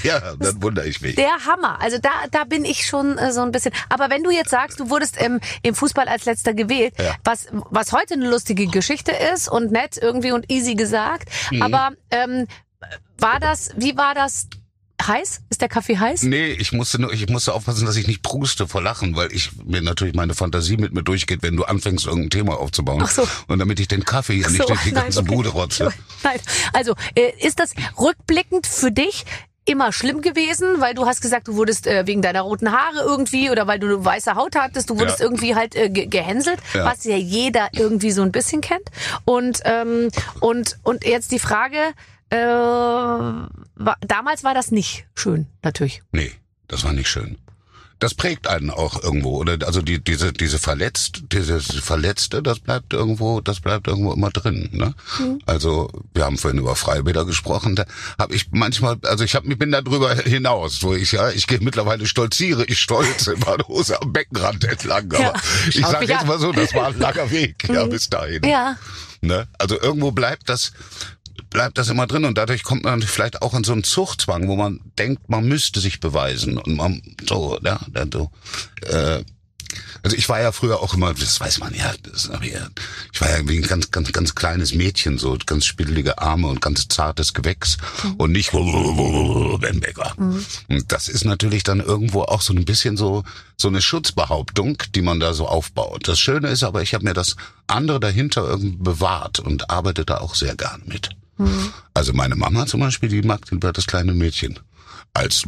ja, dann wundere ich mich. der Hammer. Also da, da bin ich schon äh, so ein bisschen. Aber wenn du jetzt sagst, du wurdest ähm, im Fußball als letzter gewählt, Ja. was, was heute eine lustige Geschichte ist und nett irgendwie und easy gesagt, Mhm. aber ähm, war das, wie war das heiß? Ist der Kaffee heiß? Nee, ich musste nur, ich musste aufpassen, dass ich nicht pruste vor Lachen, weil ich mir natürlich meine Fantasie mit mir durchgeht, wenn du anfängst, irgendein Thema aufzubauen. Ach so. Und damit ich den Kaffee hier Ach nicht so, durch die nein, ganze okay. Bude rotze. Nein. Also, äh, ist das rückblickend für dich immer schlimm gewesen, weil du hast gesagt, du wurdest äh, wegen deiner roten Haare irgendwie oder weil du weiße Haut hattest, du wurdest Ja. irgendwie halt äh, ge gehänselt, Ja. was ja jeder irgendwie so ein bisschen kennt. Und ähm, und und jetzt die Frage, äh, war, damals war das nicht schön, natürlich. Nee, das war nicht schön. Das prägt einen auch irgendwo, oder? Also die, diese, diese verletzt, dieses Verletzte, das bleibt irgendwo, das bleibt irgendwo immer drin. Ne? Also wir haben vorhin über Freibäder gesprochen. Da habe ich manchmal, also ich hab, ich bin da drüber hinaus, wo ich ja, ich gehe mittlerweile stolziere, ich stolze in meiner Hose am Beckenrand entlang. Aber Ja, ich sage jetzt an. mal so, das war ein langer Weg, ja, bis dahin. Ja. Ne? Also irgendwo bleibt das, bleibt das immer drin und dadurch kommt man vielleicht auch in so einen Zuchtzwang, wo man denkt, man müsste sich beweisen und man so, ja, dann so. Äh, Also ich war ja früher auch immer, das weiß man ja, das, ich war ja wie ein ganz, ganz, ganz kleines Mädchen, so ganz spittelige Arme und ganz zartes Gewächs und nicht Ben Becker. Und das ist natürlich dann irgendwo auch so ein bisschen so so eine Schutzbehauptung, die man da so aufbaut. Das Schöne ist aber, ich habe mir das andere dahinter irgendwie bewahrt und arbeite da auch sehr gern mit. Also meine Mama zum Beispiel, die mag lieber das kleine Mädchen als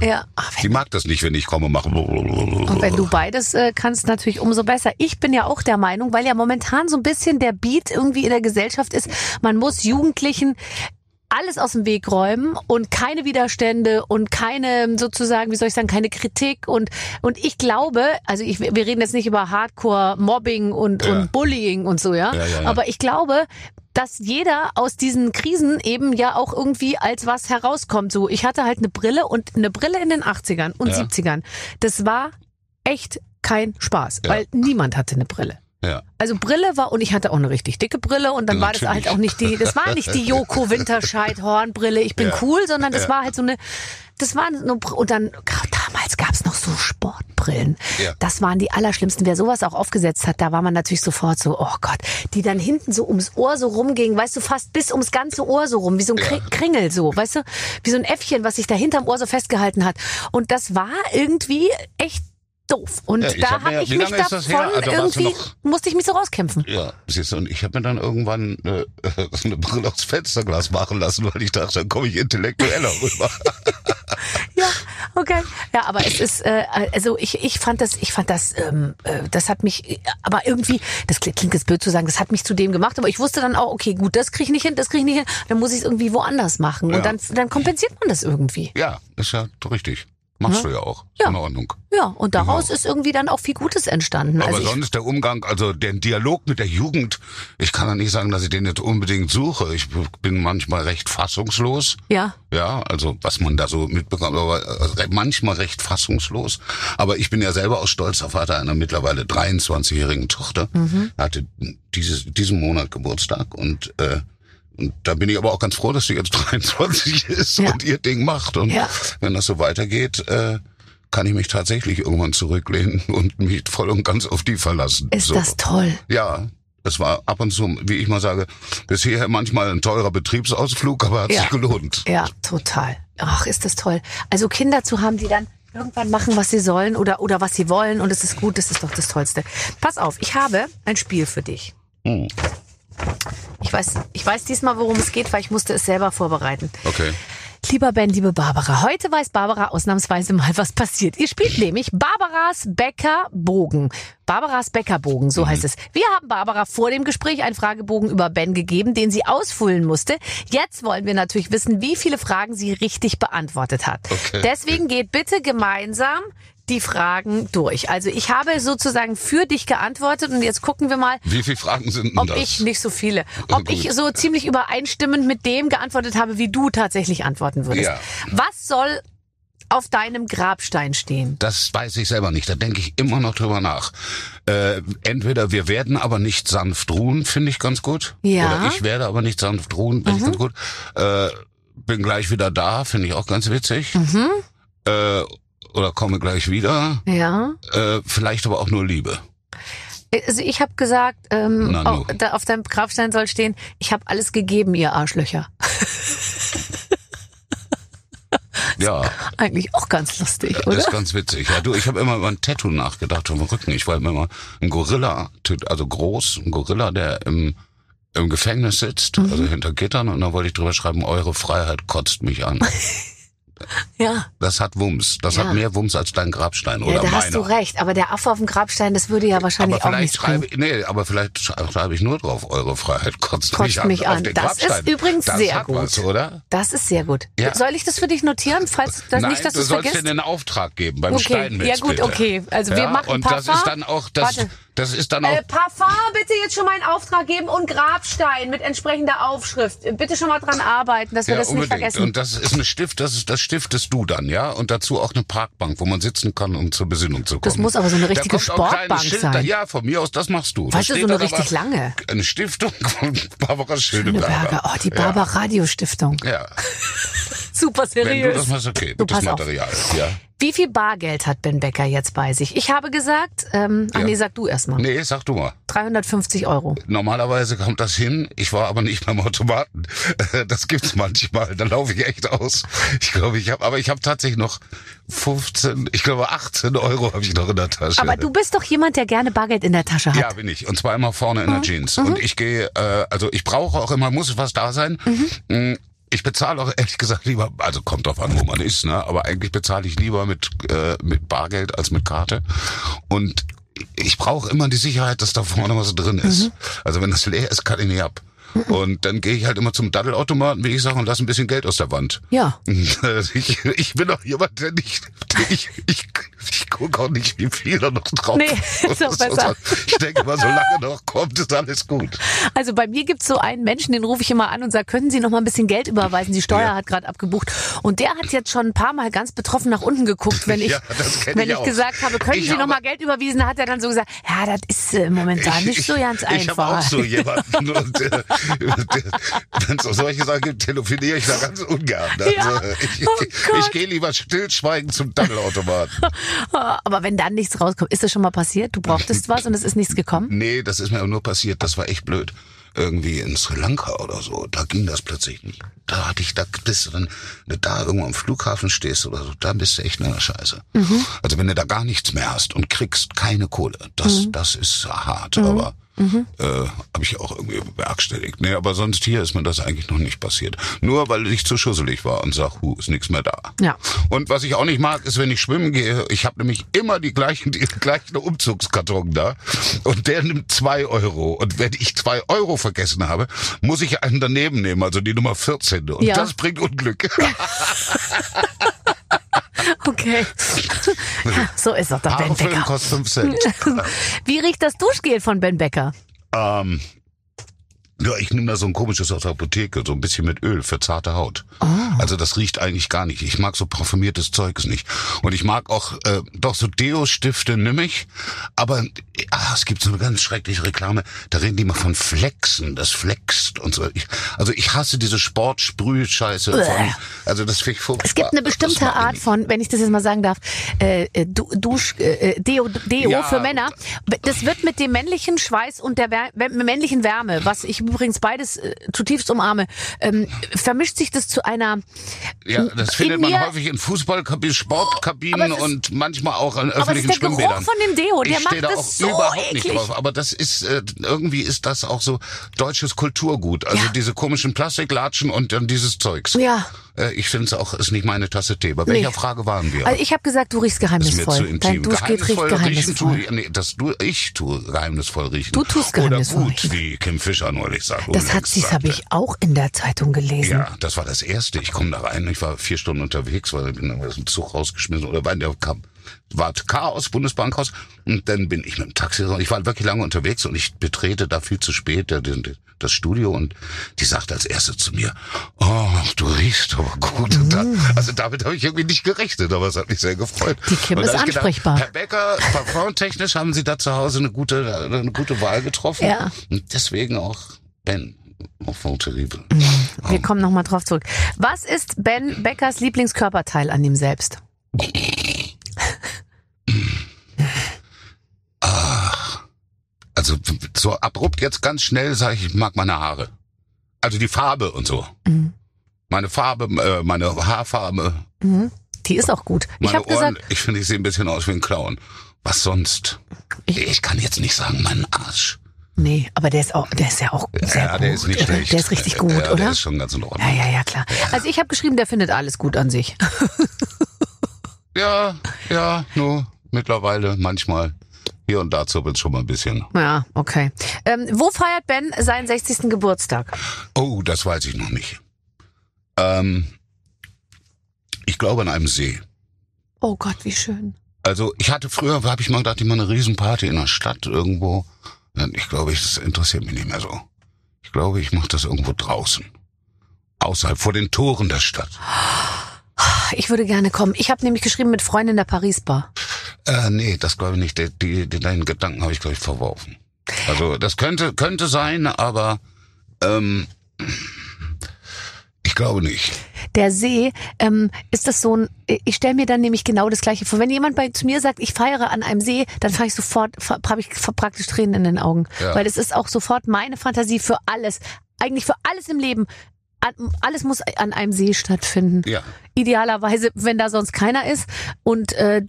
Ja. Ach, die mag das nicht, wenn ich komme, mache. Und wenn du beides äh, kannst, natürlich umso besser. Ich bin ja auch der Meinung, weil ja momentan so ein bisschen der Beat irgendwie in der Gesellschaft ist, man muss Jugendlichen alles aus dem Weg räumen und keine Widerstände und keine sozusagen, wie soll ich sagen, keine Kritik und und ich glaube, also ich, wir reden jetzt nicht über Hardcore Mobbing und Ja. und Bullying und so, ja, Ja, ja, ja. aber ich glaube, dass jeder aus diesen Krisen eben ja auch irgendwie als was herauskommt. So, ich hatte halt eine Brille und eine Brille in den 80ern und Ja. 70ern. Das war echt kein Spaß, weil niemand hatte eine Brille. Ja. Also Brille war und ich hatte auch eine richtig dicke Brille und dann war das Natürlich. halt auch nicht die, das war nicht die Joko Winterscheid Hornbrille, ich bin Ja. cool, sondern das Ja. war halt so eine, das war nur und dann damals gab's noch so Sportbrillen. Ja. Das waren die allerschlimmsten. Wer sowas auch aufgesetzt hat, da war man natürlich sofort so, oh Gott, die dann hinten so ums Ohr so rumgingen, weißt du, fast bis ums ganze Ohr so rum, wie so ein Kri Kringel so, weißt du, wie so ein Äffchen, was sich da hinterm Ohr so festgehalten hat. Und das war irgendwie echt doof. Und Ja, da hab mir- habe ich mich davon Also warst du irgendwie, musste ich mich so rauskämpfen. Ja, siehst du, und ich habe mir dann irgendwann äh, eine Brille aufs Fensterglas machen lassen, weil ich dachte, dann komme ich intellektueller rüber. Ja, okay. Ja, aber es ist, äh, also ich, ich fand das, ich fand das, ähm, äh, das hat mich, aber irgendwie, das klingt klingt jetzt blöd zu sagen, das hat mich zu dem gemacht, aber ich wusste dann auch, okay, gut, das krieg ich nicht hin, das krieg ich nicht hin, dann muss ich es irgendwie woanders machen Ja. und dann, dann kompensiert man das irgendwie. ja, ist ja richtig. Machst du ja auch. Ja. In Ordnung. Ja, und daraus ist irgendwie dann auch viel Gutes entstanden. Genau. Aber also sonst der Umgang, also der Dialog mit der Jugend, ich kann ja nicht sagen, dass ich den jetzt unbedingt suche. Ich bin manchmal recht fassungslos. ja, Ja, also was man da so mitbekommt, aber äh, manchmal recht fassungslos. Aber ich bin ja selber auch stolzer Vater einer mittlerweile 23-jährigen Tochter. Mhm. Hatte dieses, diesen Monat Geburtstag und äh, und da bin ich aber auch ganz froh, dass sie jetzt 23 ist Ja. und ihr Ding macht. Und Ja. wenn das so weitergeht, äh, kann ich mich tatsächlich irgendwann zurücklehnen und mich voll und ganz auf die verlassen. ist so. das toll. Ja, es war ab und zu, wie ich mal sage, bisher manchmal ein teurer Betriebsausflug, aber hat Ja. sich gelohnt. Ja, total. Ach, ist das toll. Also Kinder zu haben, die dann irgendwann machen, was sie sollen oder, oder was sie wollen und es ist gut, das ist doch das Tollste. Pass auf, ich habe ein Spiel für dich. Hm. Ich weiß, ich weiß diesmal, worum es geht, weil ich musste es selber vorbereiten. Okay. Lieber Ben, liebe Barbara, heute weiß Barbara ausnahmsweise mal, was passiert. Ihr spielt nämlich Barbaras Bäckerbogen. Barbaras Bäckerbogen, so heißt es. Wir haben Barbara vor dem Gespräch einen Fragebogen über Ben gegeben, den sie ausfüllen musste. Jetzt wollen wir natürlich wissen, wie viele Fragen sie richtig beantwortet hat. Okay. Deswegen geht bitte gemeinsam die Fragen durch. Also ich habe sozusagen für dich geantwortet und jetzt gucken wir mal, Wie viele Fragen sind denn ob das? ich nicht so viele, ob Gut. ich so ziemlich übereinstimmend mit dem geantwortet habe, wie du tatsächlich antworten würdest. Ja. Was soll auf deinem Grabstein stehen? Das weiß ich selber nicht. Da denke ich immer noch drüber nach. Äh, entweder wir werden aber nicht sanft ruhen, finde ich ganz gut. Ja. Mhm. Oder ich werde aber nicht sanft ruhen, finde ich ganz gut. Äh, bin gleich wieder da, finde ich auch ganz witzig. Mhm. Äh, oder komme gleich wieder. Ja. Äh, vielleicht aber auch nur Liebe. Also ich habe gesagt, ähm, Na, auf, nu. da, auf deinem Grabstein soll stehen, ich habe alles gegeben, ihr Arschlöcher. Ja, Eigentlich auch ganz lustig, das oder? ist ganz witzig. Ja, du, ich habe immer über ein Tattoo nachgedacht dem Rücken. Ich wollte mir mal ein Gorilla, also groß, ein Gorilla, der im, im Gefängnis sitzt, Mhm. also hinter Gittern, und da wollte ich drüber schreiben, eure Freiheit kotzt mich an. Ja. Das hat Wumms. Das Ja. hat mehr Wumms als dein Grabstein Ja, oder da meiner. hast du recht. Aber der Affe auf dem Grabstein, das würde ja wahrscheinlich aber auch bringen. schreibe, nee, aber vielleicht sch- schreibe ich nur drauf, eure Freiheit kotzt, Kotzt mich an. mich an. den Das ist Grabstein. übrigens das sehr gut. Was, oder? Das ist sehr gut. Ja. Soll ich das für dich notieren, falls das Nein, nicht, dass du sollst dir einen Auftrag geben beim Okay, Steinmetz, ja gut, bitte. okay. Also wir ja, machen Und das Parfum. ist dann auch, das, Warte. Das ist dann auch, Äh, Parfum, bitte jetzt schon mal einen Auftrag geben und Grabstein mit entsprechender Aufschrift. Bitte schon mal dran arbeiten, dass wir ja, das nicht unbedingt. vergessen. Und das ist eine Stift, das ist, das stiftest du dann, ja? Und dazu auch eine Parkbank, wo man sitzen kann, um zur Besinnung zu kommen. Das muss aber so eine richtige ein Sportbank Schild sein. Ja, von mir aus, das machst du. Da Weißt du, so eine richtig lange. Eine Stiftung von Barbara Schöneberger. Schöneberger. Oh, die Barbara Radio Stiftung. Ja. super Wenn du seriös. das machst, okay. Du, Gutes pass auf. Material. Ja. Wie viel Bargeld hat Ben Becker jetzt bei sich? Ich habe gesagt, ähm, ach Ja. nee, sag du erst mal. Nee, sag du mal. 350 Euro. Normalerweise kommt das hin. Ich war aber nicht beim Automaten. Das gibt's manchmal. Da laufe ich echt aus. Ich glaube, ich habe, aber ich habe tatsächlich noch 15, ich glaube 18 Euro habe ich noch in der Tasche. Aber du bist doch jemand, der gerne Bargeld in der Tasche hat. Ja, bin ich. Und zwar immer vorne in der Jeans. Mhm. Und ich gehe, äh, also ich brauche auch immer, muss was da sein. Mhm. Ich bezahle auch ehrlich gesagt lieber, also kommt drauf an, wo man ist, ne? Aber eigentlich bezahle ich lieber mit, äh, mit Bargeld als mit Karte. Und ich brauche immer die Sicherheit, dass da vorne was drin ist. Mhm. Also wenn das leer ist, kann ich nicht ab. Und dann gehe ich halt immer zum Daddelautomaten, wie ich sage, und lasse ein bisschen Geld aus der Wand. Ja. Ich, ich bin auch jemand, der nicht, ich, ich, ich gucke auch nicht, wie viel da noch drauf Nee, ist doch besser. Ich denke mal, solange noch kommt, ist alles gut. Also bei mir gibt's so einen Menschen, den rufe ich immer an und sage, können Sie noch mal ein bisschen Geld überweisen? Die Steuer Ja. hat gerade abgebucht. Und der hat jetzt schon ein paar Mal ganz betroffen nach unten geguckt, wenn ich, Ja, wenn ich ich auch. gesagt habe, können Ich Sie noch habe- mal Geld überwiesen? Hat er dann so gesagt, ja, das ist äh, momentan nicht so ganz ich, Ich habe einfach. auch so jemanden und äh, wenn es solche Sachen gibt, telefoniere ich da ganz ungern. Also, Ja. ich, Oh ich, ich gehe lieber stillschweigend zum Daddelautomaten. Aber wenn dann nichts rauskommt, ist das schon mal passiert? Du brauchtest was und es ist nichts gekommen? Nee, das ist mir aber nur passiert, das war echt blöd. Irgendwie in Sri Lanka oder so, da ging das plötzlich nicht. Da hatte ich, da bist du dann, wenn du da irgendwo am Flughafen stehst oder so, da bist du echt in der Scheiße. Mhm. Also wenn du da gar nichts mehr hast und kriegst keine Kohle, das, Mhm. das ist hart, aber äh, habe ich auch irgendwie bewerkstelligt. Nee, aber sonst hier ist mir das eigentlich noch nicht passiert. Nur weil ich zu schusselig war und sag, hu, ist nichts mehr da. Ja. Und was ich auch nicht mag, ist, wenn ich schwimmen gehe, ich habe nämlich immer die gleichen, die gleichen Umzugskarton da und der nimmt zwei Euro. Und wenn ich zwei Euro vergessen habe, muss ich einen daneben nehmen, also die Nummer 14. Und Ja. das bringt Unglück. Okay. so ist doch der Ben Haarfilm Becker. kostet 5 Cent. Wie riecht das Duschgel von Ben Becker? ähm, ja, ich nehme da so ein komisches aus der Apotheke, so ein bisschen mit Öl für zarte Haut. Oh. Also das riecht eigentlich gar nicht. Ich mag so parfümiertes Zeugs nicht. Und ich mag auch, äh, doch so Deo-Stifte nimm ich, aber ah, es gibt so eine ganz schreckliche Reklame, da reden die immer von Flexen, das flext und so. Ich, also ich hasse diese Sportsprüh-Scheiße von, also das finde ich furchtbar. Es gibt eine bestimmte Art von, wenn ich das jetzt mal sagen darf, äh, äh, Du- Dusch, äh, Deo, Deo Ja. für Männer. Das wird mit dem männlichen Schweiß und der männlichen Wärme, was ich übrigens beides äh, zutiefst umarme, ähm, vermischt sich das zu einer. Ja, das findet in man häufig in Fußballkabinen, Sportkabinen Aber es ist- und manchmal auch in es ist öffentlichen der Geruch Schwimmbädern. von dem Deo, der ich macht stehe da das auch so überhaupt eklig. nicht drauf. Aber das ist äh, irgendwie ist das auch so deutsches Kulturgut. Also Ja. diese komischen Plastiklatschen und dann dieses Zeugs. Ja. Äh, ich finde es auch, ist nicht meine Tasse Tee. Bei welcher Nee. Frage waren wir? Also ich habe gesagt, du riechst ist mir zu geheimnisvoll. Dein intim. Duschgel riecht riechen geheimnisvoll. tue, nee, das du, ich tue geheimnisvoll riechen. Du tust geheimnisvoll Oder gut, riechen. wie Kim Fischer neulich sagte. Das hat sie, habe sagte. ich auch in der Zeitung gelesen. Ja, das war das erste. Ich komme da rein, ich war vier Stunden unterwegs, weil ich bin aus dem Zug rausgeschmissen oder war in der kam, war Chaos, Bundesbankhaus und dann bin ich mit dem Taxi, ich war wirklich lange unterwegs und ich betrete da viel zu spät das Studio und die sagt als erste zu mir, oh, du riechst aber gut. Und dann, also damit habe ich irgendwie nicht gerechnet, aber es hat mich sehr gefreut. Die Kim da ist ansprechbar. Herr Becker, parfumtechnisch haben Sie da zu Hause eine gute, eine gute Wahl getroffen. Ja. Und deswegen auch Ben. Enfant terrible. Wir kommen nochmal drauf zurück. Was ist Ben Beckers Lieblingskörperteil an ihm selbst? Also so abrupt jetzt ganz schnell sage ich, ich mag meine Haare. Also die Farbe und so. Mhm. Meine Farbe, äh, meine Haarfarbe, Mhm. Die ist auch gut. Ich meine habe Ohren. gesagt, ich finde, ich sehe ein bisschen aus wie ein Clown. Was sonst? Ich- Ich, kann jetzt nicht sagen, mein Arsch. Nee, aber der ist auch, der ist ja auch sehr ja, gut. der ist nicht oder? schlecht. Der ist richtig gut, ja, oder? Der ist schon ganz in Ordnung. ja, ja, ja, klar. Also ich habe geschrieben, der findet alles gut an sich. Ja, ja, nur mittlerweile manchmal. Hier und da zuppelt schon mal ein bisschen. Ja, okay. Ähm, wo feiert Ben seinen 60. Geburtstag? Oh, das weiß ich noch nicht. Ähm, ich glaube an einem See. Oh Gott, wie schön. Also ich hatte früher, habe ich mal gedacht, ich mache eine Riesenparty in der Stadt irgendwo. Ich glaube, ich- das interessiert mich nicht mehr so. Ich glaube, ich mache das irgendwo draußen. Außerhalb, vor den Toren der Stadt. Ich würde gerne kommen. Ich habe nämlich geschrieben mit Freunden in der Paris Bar. Äh, nee, das glaube ich nicht. Die, die, die, deinen Gedanken habe ich, glaube ich, verworfen. Also das könnte, könnte sein, aber ähm, ich glaube nicht. der See, ähm, ist das so ein, ich stelle mir dann nämlich genau das Gleiche vor. Wenn jemand bei, zu mir sagt, ich feiere an einem See, dann fange ich sofort, habe ich praktisch Tränen in den Augen. Ja. Weil es ist auch sofort meine Fantasie für alles. Eigentlich für alles im Leben. Alles muss an einem See stattfinden. Ja. Idealerweise, wenn da sonst keiner ist und äh,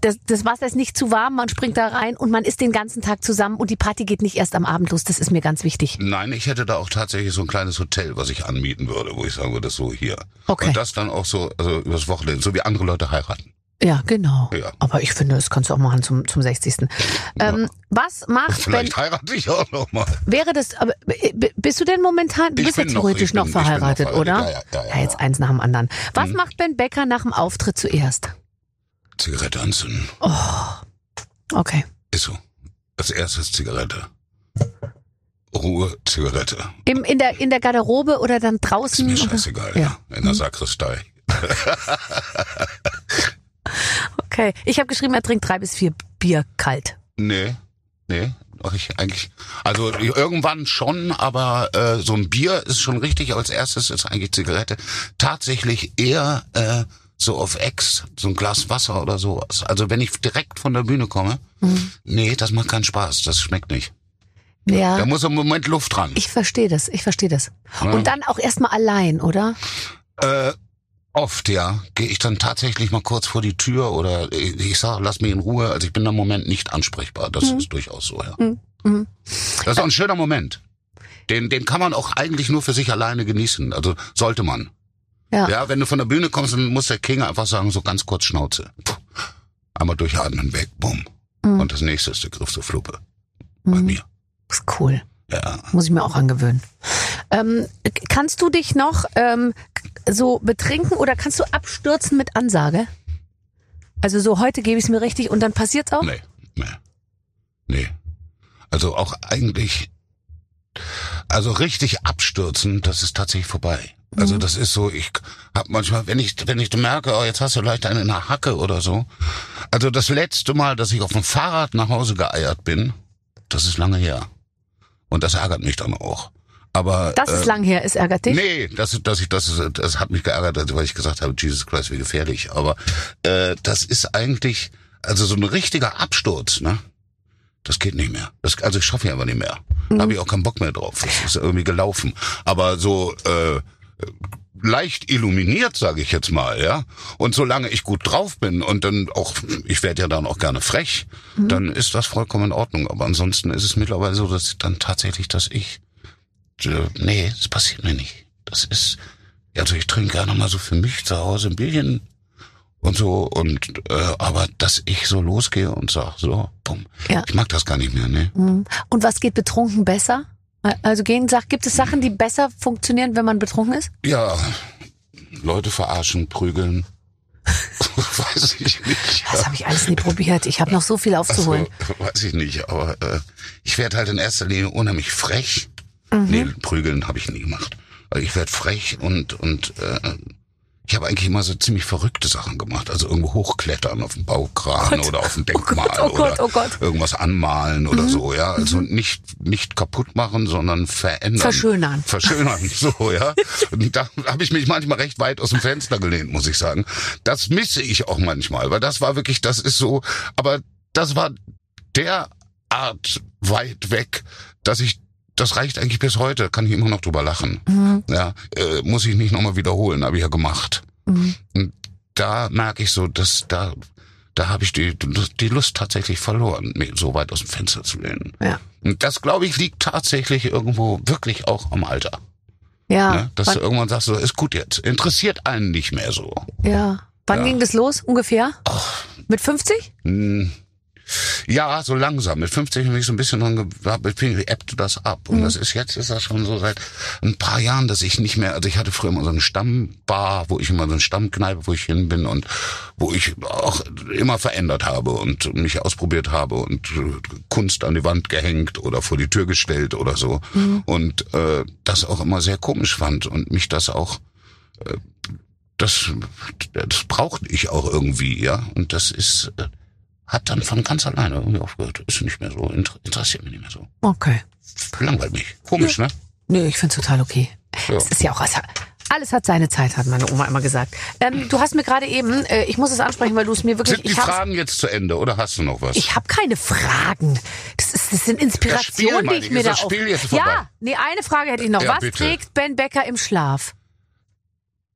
das, das Wasser ist nicht zu warm, man springt da rein und man ist den ganzen Tag zusammen und die Party geht nicht erst am Abend los. Das ist mir ganz wichtig. Nein, ich hätte da auch tatsächlich so ein kleines Hotel, was ich anmieten würde, wo ich sagen würde, so hier. Okay. Und das dann auch so, also übers Wochenende, so wie andere Leute heiraten. Ja, genau. Ja. Aber ich finde, das kannst du auch machen zum, zum 60. Ähm, was macht Vielleicht Ben, heirate ich auch noch mal. wäre das, aber bist du denn momentan, du Ich bist ja theoretisch noch, bin- bin noch verheiratet, verheiratet. oder? Ja, ja, ja, ja, jetzt ja. eins nach dem anderen. Was Mhm. macht Ben Becker nach dem Auftritt zuerst? Zigarette anzünden. Okay. Ist so. Als erstes Zigarette. Ruhe, Zigarette. Im, in, der, in der Garderobe oder dann Ist draußen? mir oder? scheißegal, Ja. ja. In der Sakristei. Okay. Ich habe geschrieben, er trinkt drei bis vier Bier kalt. Nee, nee. Ich eigentlich. Also irgendwann schon, aber äh, so ein Bier ist schon richtig. Als erstes ist eigentlich Zigarette. Tatsächlich eher äh, so auf Ex, so ein Glas Wasser oder sowas. Also wenn ich direkt von der Bühne komme, Mhm. nee, das macht keinen Spaß. Das schmeckt nicht. Ja. Da muss im Moment Luft dran. Ich verstehe das, ich verstehe das. Ja. Und dann auch erstmal allein, oder? Äh, oft, ja. Gehe ich dann tatsächlich mal kurz vor die Tür oder ich, ich sag, lass mich in Ruhe. Also ich bin im Moment nicht ansprechbar. Das ist durchaus so, ja. Mhm. Das ist auch ein schöner Moment. Den, den kann man auch eigentlich nur für sich alleine genießen. Also sollte man. Ja. Ja, wenn du von der Bühne kommst, dann muss der King einfach sagen, so ganz kurz Schnauze. Puh. Einmal durchatmen, weg, bumm. Mhm. Und das nächste ist der Griff zur Fluppe. Bei Mhm. mir. Ist cool. Ja. Muss ich mir auch angewöhnen. Ähm, kannst du dich noch ähm, so betrinken oder kannst du abstürzen mit Ansage? Also so heute gebe ich es mir richtig und dann passiert's auch? Nee, nee. Nee. Also auch eigentlich, also richtig abstürzen, das ist tatsächlich vorbei. Also das ist so, ich hab manchmal, wenn ich, wenn ich merke, oh, jetzt hast du leicht eine in der Hacke oder so. Also das letzte Mal, dass ich auf dem Fahrrad nach Hause geeiert bin, das ist lange her. Und das ärgert mich dann auch. Aber Das ist äh, lang her, es ärgert dich. Nee, das, das, ich, das, ist- das hat mich geärgert, also, weil ich gesagt habe, Jesus Christ, wie gefährlich. Aber äh, das ist eigentlich, also so ein richtiger Absturz, ne? Das geht nicht mehr. Das, also ich schaffe ja aber nicht mehr. Da habe ich auch keinen Bock mehr drauf. Das ist irgendwie gelaufen. Aber so äh, leicht illuminiert, sage ich jetzt mal, ja. Und solange ich gut drauf bin und dann auch, ich werde ja dann auch gerne frech, dann ist das vollkommen in Ordnung. Aber ansonsten ist es mittlerweile so, dass dann tatsächlich, dass ich äh, nee, das passiert mir nicht. Das ist, also ich trinke gerne mal so für mich zu Hause ein Bierchen und so und äh, aber dass ich so losgehe und sag so, bumm, Ja. ich mag das gar nicht mehr, ne? Mhm. Und was geht betrunken besser? Also gehen, sag, gibt es Sachen, die besser funktionieren, wenn man betrunken ist? Ja, Leute verarschen, prügeln, weiß ich nicht. Das habe ich alles nie probiert. Ich habe noch so viel aufzuholen. Also, weiß ich nicht, aber äh, ich werde halt in erster Linie unheimlich frech. Mhm. Nee, prügeln habe ich nie gemacht. Also ich werde frech und und äh, ich habe eigentlich immer so ziemlich verrückte Sachen gemacht. Also irgendwo hochklettern auf dem Baukran Gott. oder auf dem Oh Gott, Denkmal oh Gott, oder oh Gott. Mhm. irgendwas anmalen oder so, ja. Also nicht nicht kaputt machen, sondern verändern. Verschönern. Verschönern, so, ja. Und da habe ich mich manchmal recht weit aus dem Fenster gelehnt, muss ich sagen. Das misse ich auch manchmal, weil das war wirklich, das ist so, aber das war derart weit weg, dass ich das reicht eigentlich bis heute, kann ich immer noch drüber lachen. Mhm. Ja, äh, muss ich nicht nochmal wiederholen, habe ich ja gemacht. Mhm. Und da merke ich so, dass da, da habe ich die, die Lust tatsächlich verloren, mich so weit aus dem Fenster zu lehnen. Ja. Und das, glaube ich, liegt tatsächlich irgendwo wirklich auch am Alter. Ja. Ne? Dass du irgendwann sagst, so, ist gut jetzt. Interessiert einen nicht mehr so. ja. Wann Ja. ging das los ungefähr? Mit 50? Hm. Ja, so langsam. Mit 50 bin ich so ein bisschen dran gehabt, ebbte das ab. Mhm. Und das ist jetzt, ist das schon so seit ein paar Jahren, dass ich nicht mehr, also ich hatte früher immer so eine Stammbar, wo ich immer so eine Stammkneipe, wo ich hin bin und wo ich auch immer verändert habe und mich ausprobiert habe und äh, Kunst an die Wand gehängt oder vor die Tür gestellt oder so. Mhm. Und äh, das auch immer sehr komisch fand und mich das auch äh, das, das brauchte ich auch irgendwie, ja. Und das ist, äh, hat dann von ganz alleine irgendwie aufgehört. Ist nicht mehr so, inter interessiert mich nicht mehr so. Okay. Langweilt mich. Komisch, ne? Nö, ich find's total okay. Ja. Es ist ja auch, also, Alles hat seine Zeit, hat meine Oma immer gesagt. Ähm, du hast mir gerade eben, äh, ich muss es ansprechen, weil du es mir wirklich. Sind die Fragen jetzt zu Ende oder hast du noch was? Ich habe keine Fragen. Das, ist, das sind Inspirationen, die ich ich. mir da das auf. Spiel jetzt vorbei? Ja, nee, eine Frage hätte ich noch. Ja, Was bitte. trägt Ben Becker im Schlaf?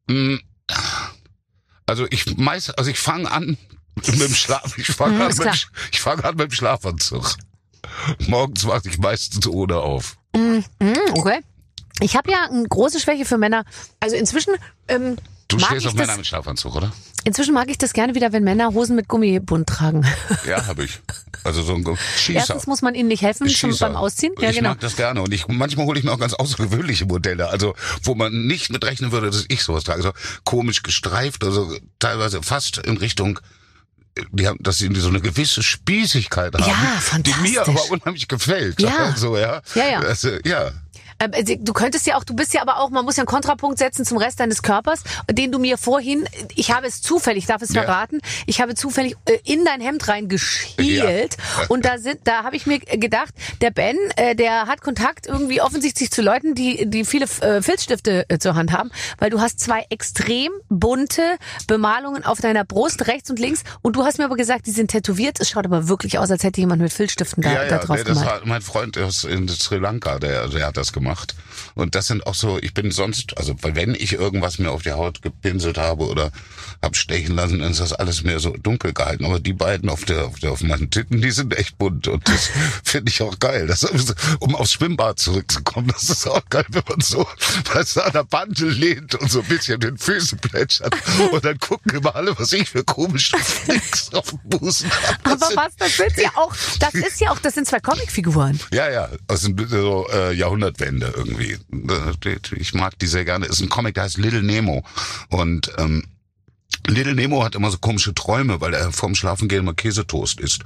Hm, Also ich meist, also ich fange an mit dem Schlaf. Ich fange Mhm, an, mit, ich fange an mit dem Schlafanzug. Morgens wache ich meistens ohne auf. Mm, okay. Ich habe ja eine große Schwäche für Männer. Also inzwischen ähm, Du mag stehst auf Männer mit Schlafanzug, oder? inzwischen mag ich das gerne wieder, wenn Männer Hosen mit Gummibund tragen. Ja, habe ich. Also so ein Schießer. Erstens muss man ihnen nicht helfen schon beim Ausziehen. Ja, ich genau. mag das gerne und ich manchmal hole ich mir auch ganz außergewöhnliche Modelle, also wo man nicht mit rechnen würde, dass ich sowas trage, also komisch gestreift, also teilweise fast in Richtung die haben, dass sie so eine gewisse Spießigkeit haben, Ja, die mir aber unheimlich gefällt. Ja. so, ja. Ja, ja. Also, ja. Ähm, äh, Du könntest ja auch, du bist ja aber auch, man muss ja einen Kontrapunkt setzen zum Rest deines Körpers, den du mir vorhin, ich habe es zufällig, ich darf es Ja. verraten, ich habe zufällig äh, in dein Hemd reingeschielt Ja. und da sind, da habe ich mir gedacht, der Ben, äh, der hat Kontakt irgendwie offensichtlich zu Leuten, die, die viele Filzstifte zur Hand haben, weil du hast zwei extrem bunte Bemalungen auf deiner Brust, rechts und links und du hast mir aber gesagt, die sind tätowiert, es schaut aber wirklich aus, als hätte jemand mit Filzstiften da, ja, da ja, drauf nee, das gemalt. war mein Freund aus in Sri Lanka, der, der hat das gemacht gemacht. Und das sind auch so, ich bin sonst, also weil wenn ich irgendwas mir auf die Haut gepinselt habe oder hab stechen lassen, dann ist das alles mehr so dunkel gehalten. Aber die beiden auf der, auf, der, auf meinen Titten, die sind echt bunt. Und das finde ich auch geil. Das, um aufs Schwimmbad zurückzukommen, das ist auch geil, wenn man so weißt, du, an der Bande lehnt und so ein bisschen den Füßen plätschert. Und dann gucken immer alle, was ich für komische Flicks auf dem Busen habe. Aber was, das sind ja auch, das ist ja auch, das sind zwei Comicfiguren. Ja, ja, aus dem so, äh, Jahrhundertwende irgendwie. Ich mag die sehr gerne. Ist ein Comic, der heißt Little Nemo. Und ähm, Little Nemo hat immer so komische Träume, weil er vorm Schlafengehen immer Käsetoast isst.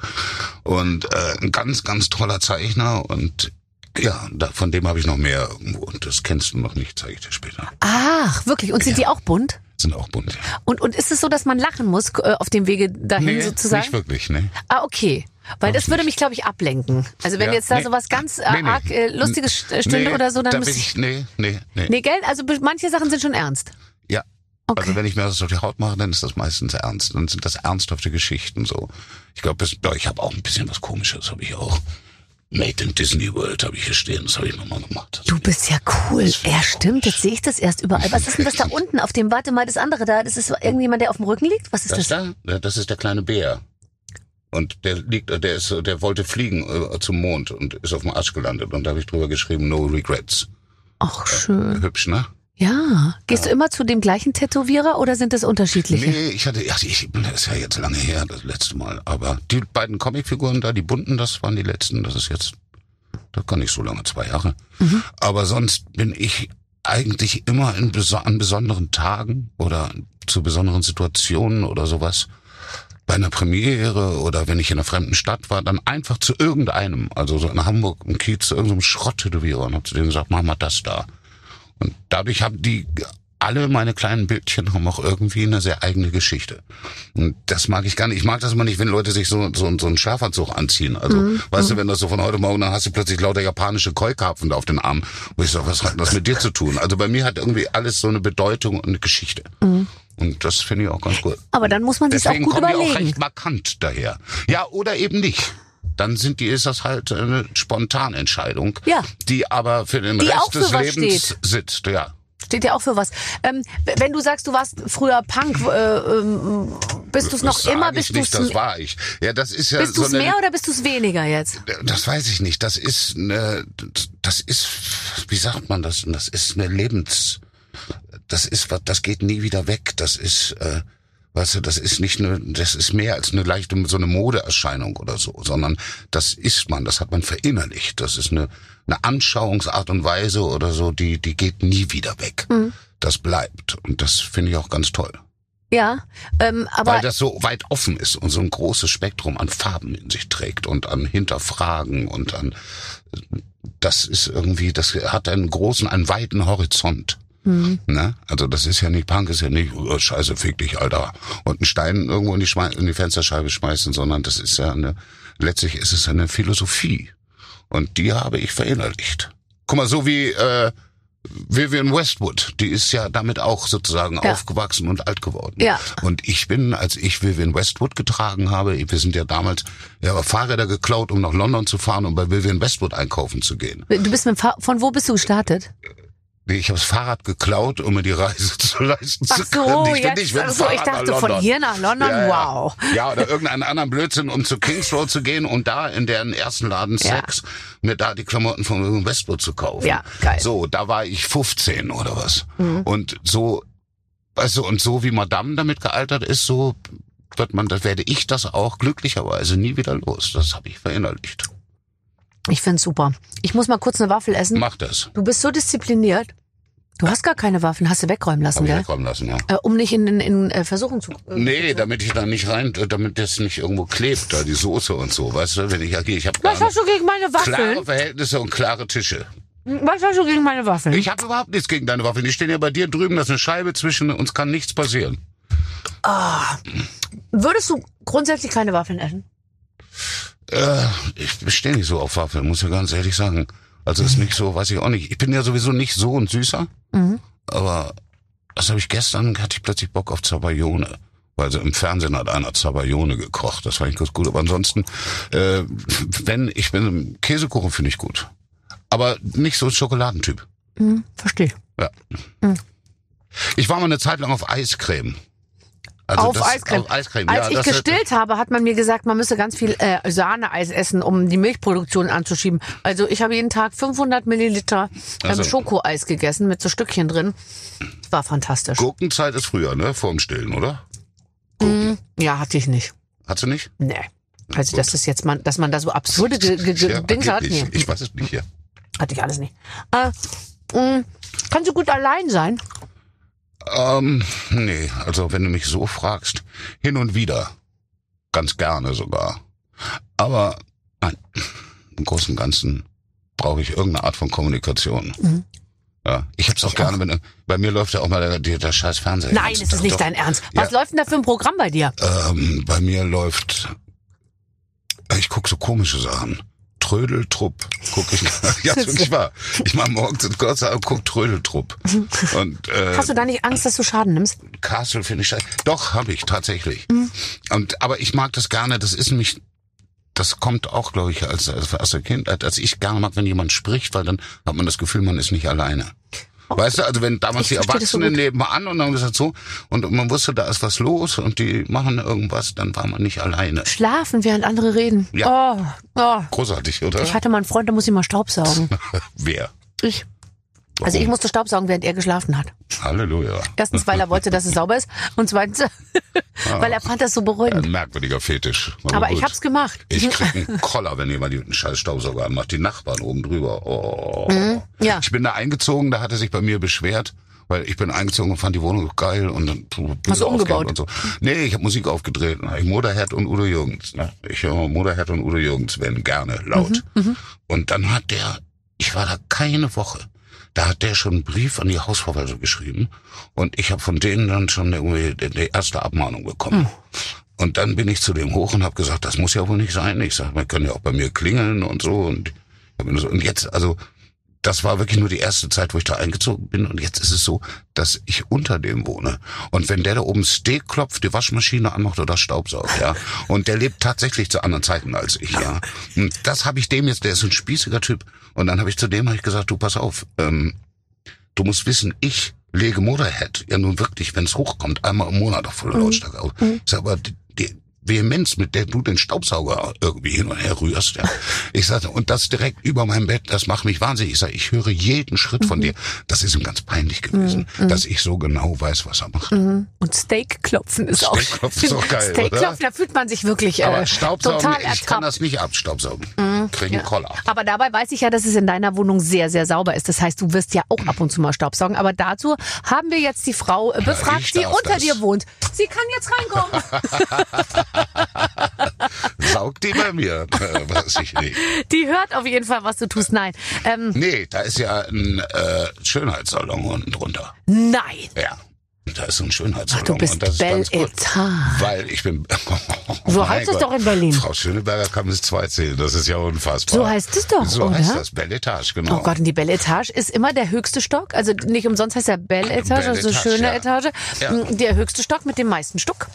Und äh, ein ganz, ganz toller Zeichner und ja, da, von dem habe ich noch mehr irgendwo. Und das kennst du noch nicht, zeige ich dir später. Ach, wirklich. Und sind die auch bunt? Sind auch bunt. Ja. Und, und ist es so, dass man lachen muss äh, auf dem Wege dahin sozusagen? nicht wirklich, ne? Ah, okay. Weil das würde mich, glaube ich, ablenken. Also wenn Ja, jetzt da nee. sowas ganz äh, Nee, arg äh, lustiges st- stünde oder so, dann da müsste ich... ich, nee, nee, nee. Nee, gell? Also manche Sachen sind schon ernst. Ja. Okay. Also wenn ich mir das auf die Haut mache, dann ist das meistens ernst. Dann sind das ernsthafte Geschichten so. Ich glaube, ich habe auch ein bisschen was Komisches, habe ich auch. Made in Disney World habe ich hier stehen, das habe ich nochmal gemacht. Du bist ja cool. Ja, stimmt. Jetzt sehe ich das erst überall. Was ist denn das da unten auf dem, warte mal, das andere da? Das ist irgendjemand, der auf dem Rücken liegt? Was ist Das das? da, das ist der kleine Bär. Und der liegt, der ist, der wollte fliegen äh, zum Mond und ist auf dem Arsch gelandet. Und da habe ich drüber geschrieben, no regrets. Ach, schön. Hübsch, ne? Ja. Gehst du immer zu dem gleichen Tätowierer oder sind das unterschiedliche? Nee, ich hatte, ja, ich, das ist ja jetzt lange her, das letzte Mal. Aber die beiden Comicfiguren da, die bunten, das waren die letzten. Das ist jetzt, das kann nicht so lange, zwei Jahre. Aber sonst bin ich eigentlich immer in, an besonderen Tagen oder zu besonderen Situationen oder sowas. Bei einer Premiere oder wenn ich in einer fremden Stadt war, dann einfach zu irgendeinem, also so in Hamburg, im Kiez, zu irgendeinem Schrott-Tätowierer und hab zu denen gesagt, mach mal das da. Und dadurch haben die alle meine kleinen Bildchen haben auch irgendwie eine sehr eigene Geschichte. Und das mag ich gar nicht. Ich mag das immer nicht, wenn Leute sich so, so, so einen Schafanzug anziehen. Also, weißt du, wenn das so von heute Morgen, dann hast du plötzlich lauter japanische Keukarpfen da auf den Arm. Wo ich sage, was hat das mit dir zu tun? Also bei mir hat irgendwie alles so eine Bedeutung und eine Geschichte. Und das finde ich auch ganz gut. Aber dann muss man sich auch gut kommen die auch überlegen. recht markant daher. Ja, oder eben nicht. Dann sind die, ist das halt eine Spontanentscheidung, Ja. die aber für den Die Rest für des Lebens steht. sitzt. Ja. Steht ja auch für was. Ähm, wenn du sagst, du warst früher Punk, äh, ähm, bist du es noch immer? ich Bist du nicht, das war ich. Ja, das ist ja bist so du's eine, mehr oder bist du es weniger jetzt? das weiß ich nicht. Das ist eine, das ist, wie sagt man das? Das ist eine Lebens, das ist was, das geht nie wieder weg. Das ist, äh, weißt du, das ist nicht eine, das ist mehr als eine leichte, so eine Modeerscheinung oder so, sondern das ist man, das hat man verinnerlicht. Das ist eine, eine Anschauungsart und Weise oder so, die, die geht nie wieder weg. Mhm. Das bleibt. Und das finde ich auch ganz toll. Ja, ähm, aber weil das so weit offen ist und so ein großes Spektrum an Farben in sich trägt und an Hinterfragen und an das ist irgendwie, das hat einen großen, einen weiten Horizont. Ne? Also das ist ja nicht Punk, ist ja nicht oh, Scheiße, fick dich, Alter, und einen Stein irgendwo in die, Schmei in die Fensterscheibe schmeißen, sondern das ist ja eine, letztlich ist es eine Philosophie und die habe ich verinnerlicht. Guck mal, so wie äh, Vivian Westwood, die ist ja damit auch sozusagen Ja. aufgewachsen und alt geworden. Ja. Und ich bin, als ich Vivian Westwood getragen habe, wir sind ja damals ja, Fahrräder geklaut, um nach London zu fahren, um bei Vivian Westwood einkaufen zu gehen. Du bist mit von wo bist du gestartet? Ich habe das Fahrrad geklaut, um mir die Reise zu leisten Ach zu so, können. Ich bin jetzt, nicht mit dem ach so, ich dachte von London. hier nach London, Ja, wow. Ja, oder irgendeinen anderen Blödsinn, um zu Kings Road zu gehen und da in deren ersten Laden. Sex mir da die Klamotten von Westwood zu kaufen. Ja, geil. Mhm. So, da war ich 15 oder was. Und so, also und so wie Madame damit gealtert ist, so wird man, das werde ich das auch glücklicherweise nie wieder los. Das habe ich verinnerlicht. Ich find's super. Ich muss mal kurz eine Waffel essen. Mach das. Du bist so diszipliniert. Du hast gar keine Waffen, hast du wegräumen lassen, gell? wegkommen lassen, ja. Äh, um nicht in, in, in äh, Versuchung zu. Äh, Nee, damit ich da nicht rein, damit das nicht irgendwo klebt, da die Soße und so, weißt du, wenn ich ja ich habe Was hast du gegen meine klare Waffeln? Verhältnisse und klare Tische. Was hast du gegen meine Waffeln? Ich habe überhaupt nichts gegen deine Waffeln. Die stehen ja bei dir drüben, da ist eine Scheibe zwischen uns kann nichts passieren. Würdest du grundsätzlich keine Waffeln essen? Äh, ich stehe nicht so auf Waffeln, muss ich ganz ehrlich sagen. Also ist nicht so, weiß ich auch nicht. Ich bin ja sowieso nicht so ein Süßer, Mhm. aber das habe ich gestern, hatte ich plötzlich Bock auf Zabayone. Weil so im Fernsehen hat einer Zabayone gekocht. Das fand ich ganz gut. Aber ansonsten, äh, wenn, ich bin, Käsekuchen finde ich gut. Aber nicht so ein Schokoladentyp. Mhm, verstehe. Ja. Mhm. Ich war mal eine Zeit lang auf Eiscreme. Also auf Eiscreme. Auf Eiscreme. Als ja, ich gestillt habe, hat man mir gesagt, man müsse ganz viel äh, Sahneeis essen, um die Milchproduktion anzuschieben. Also ich habe jeden Tag 500 Milliliter ähm, Also. Schokoeis gegessen mit so Stückchen drin. Das war fantastisch. Gurkenzeit ist früher, ne? Vorm Stillen, oder? Mhm. Ja, hatte ich nicht. Hat sie nicht? Nee. Also das ist jetzt man, dass man da so absurde ge Ja, Dings hat. Nee, Ich weiß es nicht hier. hatte ich alles nicht. Äh, mh, kannst du gut allein sein? Ähm, nee, also wenn du mich so fragst, hin und wieder. Ganz gerne sogar. Aber nein, im Großen und Ganzen brauche ich irgendeine Art von Kommunikation. Mhm. Ja, ich hab's auch gerne, wenn bei mir läuft ja auch mal der, der, der scheiß Fernseher. Nein, es ist nicht Tag. dein Ernst. Ja. Was läuft denn da für ein Programm bei dir? Ähm, bei mir läuft, ich guck so komische Sachen. Trödeltrupp guck ich. ja, ist wirklich wahr. Ich mach morgens in Kurzer und guck Trödeltrupp. Und äh, Hast du da nicht Angst, dass du Schaden nimmst? Castle finde ich scheiße. Doch, habe ich tatsächlich. Mhm. Und aber ich mag das gerne. Das ist nämlich, das kommt auch, glaube ich, als, als der Kindheit, als ich gerne mag, wenn jemand spricht, weil dann hat man das Gefühl, man ist nicht alleine. Weißt du, also wenn damals Ich die so Erwachsenen gut. nebenan und dann gesagt so und man wusste, da ist was los und die machen irgendwas, dann war man nicht alleine. Schlafen, während andere reden. Oh, oh. Großartig, oder? Ich hatte mal einen Freund, der muss immer Staubsaugen. Wer? Ich. Also ich musste Staubsaugen, während er geschlafen hat. Halleluja. Erstens, weil er wollte, dass es sauber ist. Und zweitens, weil er fand das so beruhigend. Ein merkwürdiger Fetisch. Aber ich gut. hab's gemacht. Ich krieg einen Koller, wenn jemand einen scheiß Staubsauger anmacht. Die Nachbarn oben drüber. Oh. Mhm, ja. Ich bin da eingezogen, da hat er sich bei mir beschwert, weil ich bin eingezogen und fand die Wohnung geil und dann Hast du umgebaut? und so. Nee, ich habe Musik aufgedreht. Ich Motorhead und Udo Jürgens. Ne? Ich höre Motorhead und Udo Jürgens werden gerne laut. Mhm, Und dann hat der, ich war da keine Woche. Da hat der schon einen Brief an die Hausverwaltung geschrieben und ich habe von denen dann schon irgendwie die, erste Abmahnung bekommen. Und dann bin ich zu dem hoch und habe gesagt, das muss ja wohl nicht sein. Ich sage, man können ja auch bei mir klingeln und so. Und, und jetzt, also das war wirklich nur die erste Zeit, wo ich da eingezogen bin. Und jetzt ist es so, dass ich unter dem wohne. Und wenn der da oben Steak klopft, die Waschmaschine anmacht oder Staubsaugt, ja. Und der lebt tatsächlich zu anderen Zeiten als ich, ja. Und das habe ich dem jetzt, der ist ein spießiger Typ. Und dann habe ich zu dem hab ich gesagt, du pass auf, ähm, du musst wissen, ich lege Motorhead ja nun wirklich, wenn es hochkommt, einmal im Monat auf volle Lautstärke auf. Ich sag, aber die, die Vehemenz, mit der du den Staubsauger irgendwie hin und her rührst, ja. Ich sagte, und das direkt über meinem Bett, das macht mich wahnsinnig. Ich sage, ich höre jeden Schritt von dir. Das ist ihm ganz peinlich gewesen, dass ich so genau weiß, was er macht. Und Steakklopfen ist auch Steakklopfen ist auch geil, Steakklopfen, da fühlt man sich wirklich äh, Aber Staubsaugen, total ich kann ertappt. Mhm. das nicht abstaubsaugen. Krieg einen Koller. Aber dabei weiß ich ja, dass es in deiner Wohnung sehr, sehr sauber ist. Das heißt, du wirst ja auch ab und zu mal Staubsaugen. Aber dazu haben wir jetzt die Frau äh, befragt, ich die unter das. dir wohnt. Sie kann jetzt reinkommen. Saugt die bei mir? Äh, weiß ich nicht. die hört auf jeden Fall, was du tust. Nein. Ähm, Nee, da ist ja ein äh, Schönheitssalon unten drunter. nein. Ja. Da ist so ein Schönheitssalon. Ach, du bist und das ist Belle ganz gut. Weil ich bin. So Mein heißt es Gott. doch in Berlin. Frau Schöneberger kann bis zwei zählen. Das ist ja unfassbar. So heißt es doch, So oder? heißt das. Belle Etage, genau. Oh Gott, und die Belle Etage ist immer der höchste Stock. Also nicht umsonst heißt ja Belle Etage, Belle also Etage, schöne ja. Etage. Ja. Mm, Der höchste Stock mit dem meisten Stuck.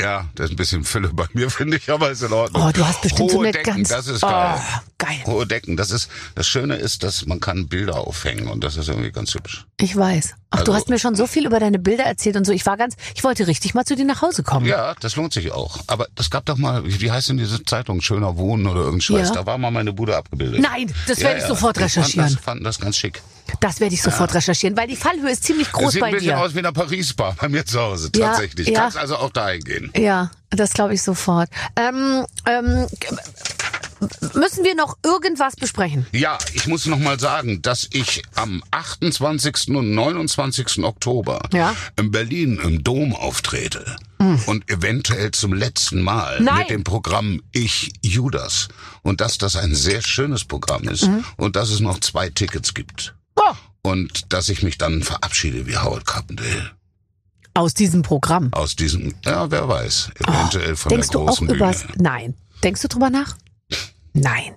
Ja, das ist ein bisschen Fülle bei mir, finde ich, aber ist in Ordnung. Oh, du hast bestimmt so Hohe eine Decken, ganz... das ist oh, geil. geil. Hohe Decken, das ist, das Schöne ist, dass man kann Bilder aufhängen und das ist irgendwie ganz hübsch. Ich weiß. Ach, du Also- hast mir schon so viel über deine Bilder erzählt und so. Ich war ganz, ich wollte richtig mal zu dir nach Hause kommen. Ja, das lohnt sich auch. Aber es gab doch mal, wie heißt denn diese Zeitung, Schöner Wohnen oder Scheiß, Ja. da war mal meine Bude abgebildet. Nein, das werde ich sofort Die recherchieren. Fanden das, fanden das ganz schick. Das werde ich sofort recherchieren, weil die Fallhöhe ist ziemlich groß sieht bei ein bisschen dir. aus wie eine Paris-Bar bei mir zu Hause, Ja, tatsächlich. ja. Kannst also auch dahin gehen. Ja, das glaube ich sofort. Ähm, ähm, müssen wir noch irgendwas besprechen? Ja, ich muss noch mal sagen, dass ich am 28. und 29. Oktober Ja. in Berlin im Dom auftrete. Und eventuell zum letzten Mal Nein. mit dem Programm Ich Judas. Und dass das ein sehr schönes Programm ist und dass es noch zwei Tickets gibt. Oh, Und dass ich mich dann verabschiede wie Howard Carpendale aus diesem Programm. aus diesem, ja, wer weiß, eventuell von Denkst der du auch großen Bühne. übers... Nein. Denkst du drüber nach? Nein.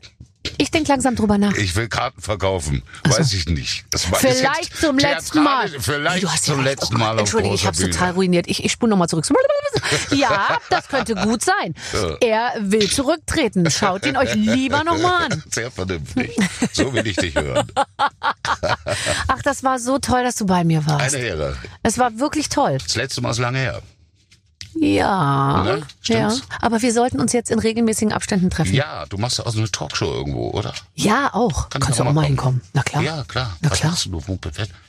Ich denk langsam drüber nach. Ich will Karten verkaufen. So. Weiß ich nicht. Vielleicht zum letzten Mal. Vielleicht Du hast ja zum recht. letzten Oh Mal auf Entschuldige, ich Bühne. total ruiniert. Ich, ich spule nochmal zurück. Ja, das könnte gut sein. Er will zurücktreten. Schaut ihn euch lieber nochmal an. Sehr vernünftig. So will ich dich hören. Ach, das war so toll, dass du bei mir warst. Eine Ehre. Es war wirklich toll. Das letzte Mal ist lange her. Ja. Ne? ja. Aber wir sollten uns jetzt in regelmäßigen Abständen treffen. Ja, du machst auch so eine Talkshow irgendwo, oder? Ja, auch. Kann Kannst du auch mal mal kommen. hinkommen. Na klar. Ja, klar. Na Was klar. machst du?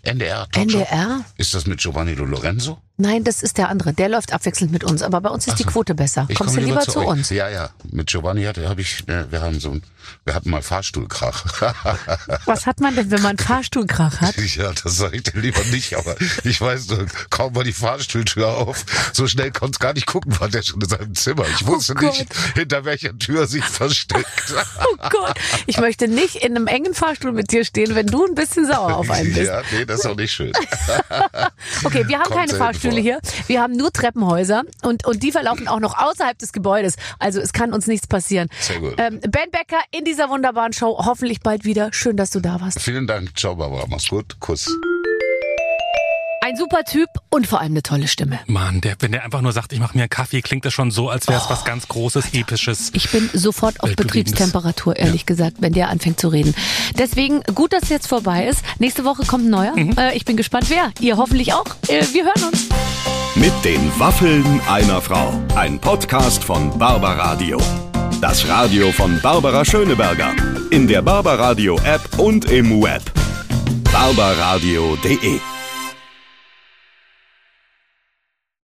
NDR Talkshow? NDR? Ist das mit Giovanni Lorenzo? Nein, das ist der andere. Der läuft abwechselnd mit uns. Aber bei uns ist die Quote besser. Ich Kommst du lieber zu euch. uns? Ja, ja. Mit Giovanni hatte habe ich, äh, wir haben so ein, wir hatten mal Fahrstuhlkrach. Was hat man denn, wenn man Fahrstuhlkrach hat? Ja, das sage ich dir lieber nicht, aber ich weiß nur, kaum war die Fahrstuhltür auf, so schnell konnte gar nicht gucken, war der schon in seinem Zimmer. Ich wusste Oh nicht, hinter welcher Tür sich versteckt. Oh Gott, ich möchte nicht in einem engen Fahrstuhl mit dir stehen, wenn du ein bisschen sauer auf einen bist. Ja, nee, das ist auch nicht schön. Okay, wir haben Kommt keine selten Vor. hier. Wir haben nur Treppenhäuser und, und die verlaufen auch noch außerhalb des Gebäudes. Also es kann uns nichts passieren. Sehr gut. Ähm, ben Becker in dieser wunderbaren Show. Hoffentlich bald wieder. Schön, dass du da warst. Vielen Dank, ciao Barbara, mach's gut, Kuss. Ein super Typ und vor allem eine tolle Stimme. Mann, der, wenn der einfach nur sagt, ich mache mir einen Kaffee, klingt das schon so, als wäre es was ganz Großes, Episches. Ich bin sofort auf. Betriebstemperatur, ehrlich gesagt, wenn der anfängt zu reden. Deswegen gut, dass es jetzt vorbei ist. Nächste Woche kommt ein neuer. Mhm. Äh, ich bin gespannt, wer. Ihr hoffentlich auch. Äh, wir hören uns. Mit den Waffeln einer Frau. Ein Podcast von Barbaradio. Das Radio von Barbara Schöneberger. In der Barbaradio App und im Web. barbaradio.de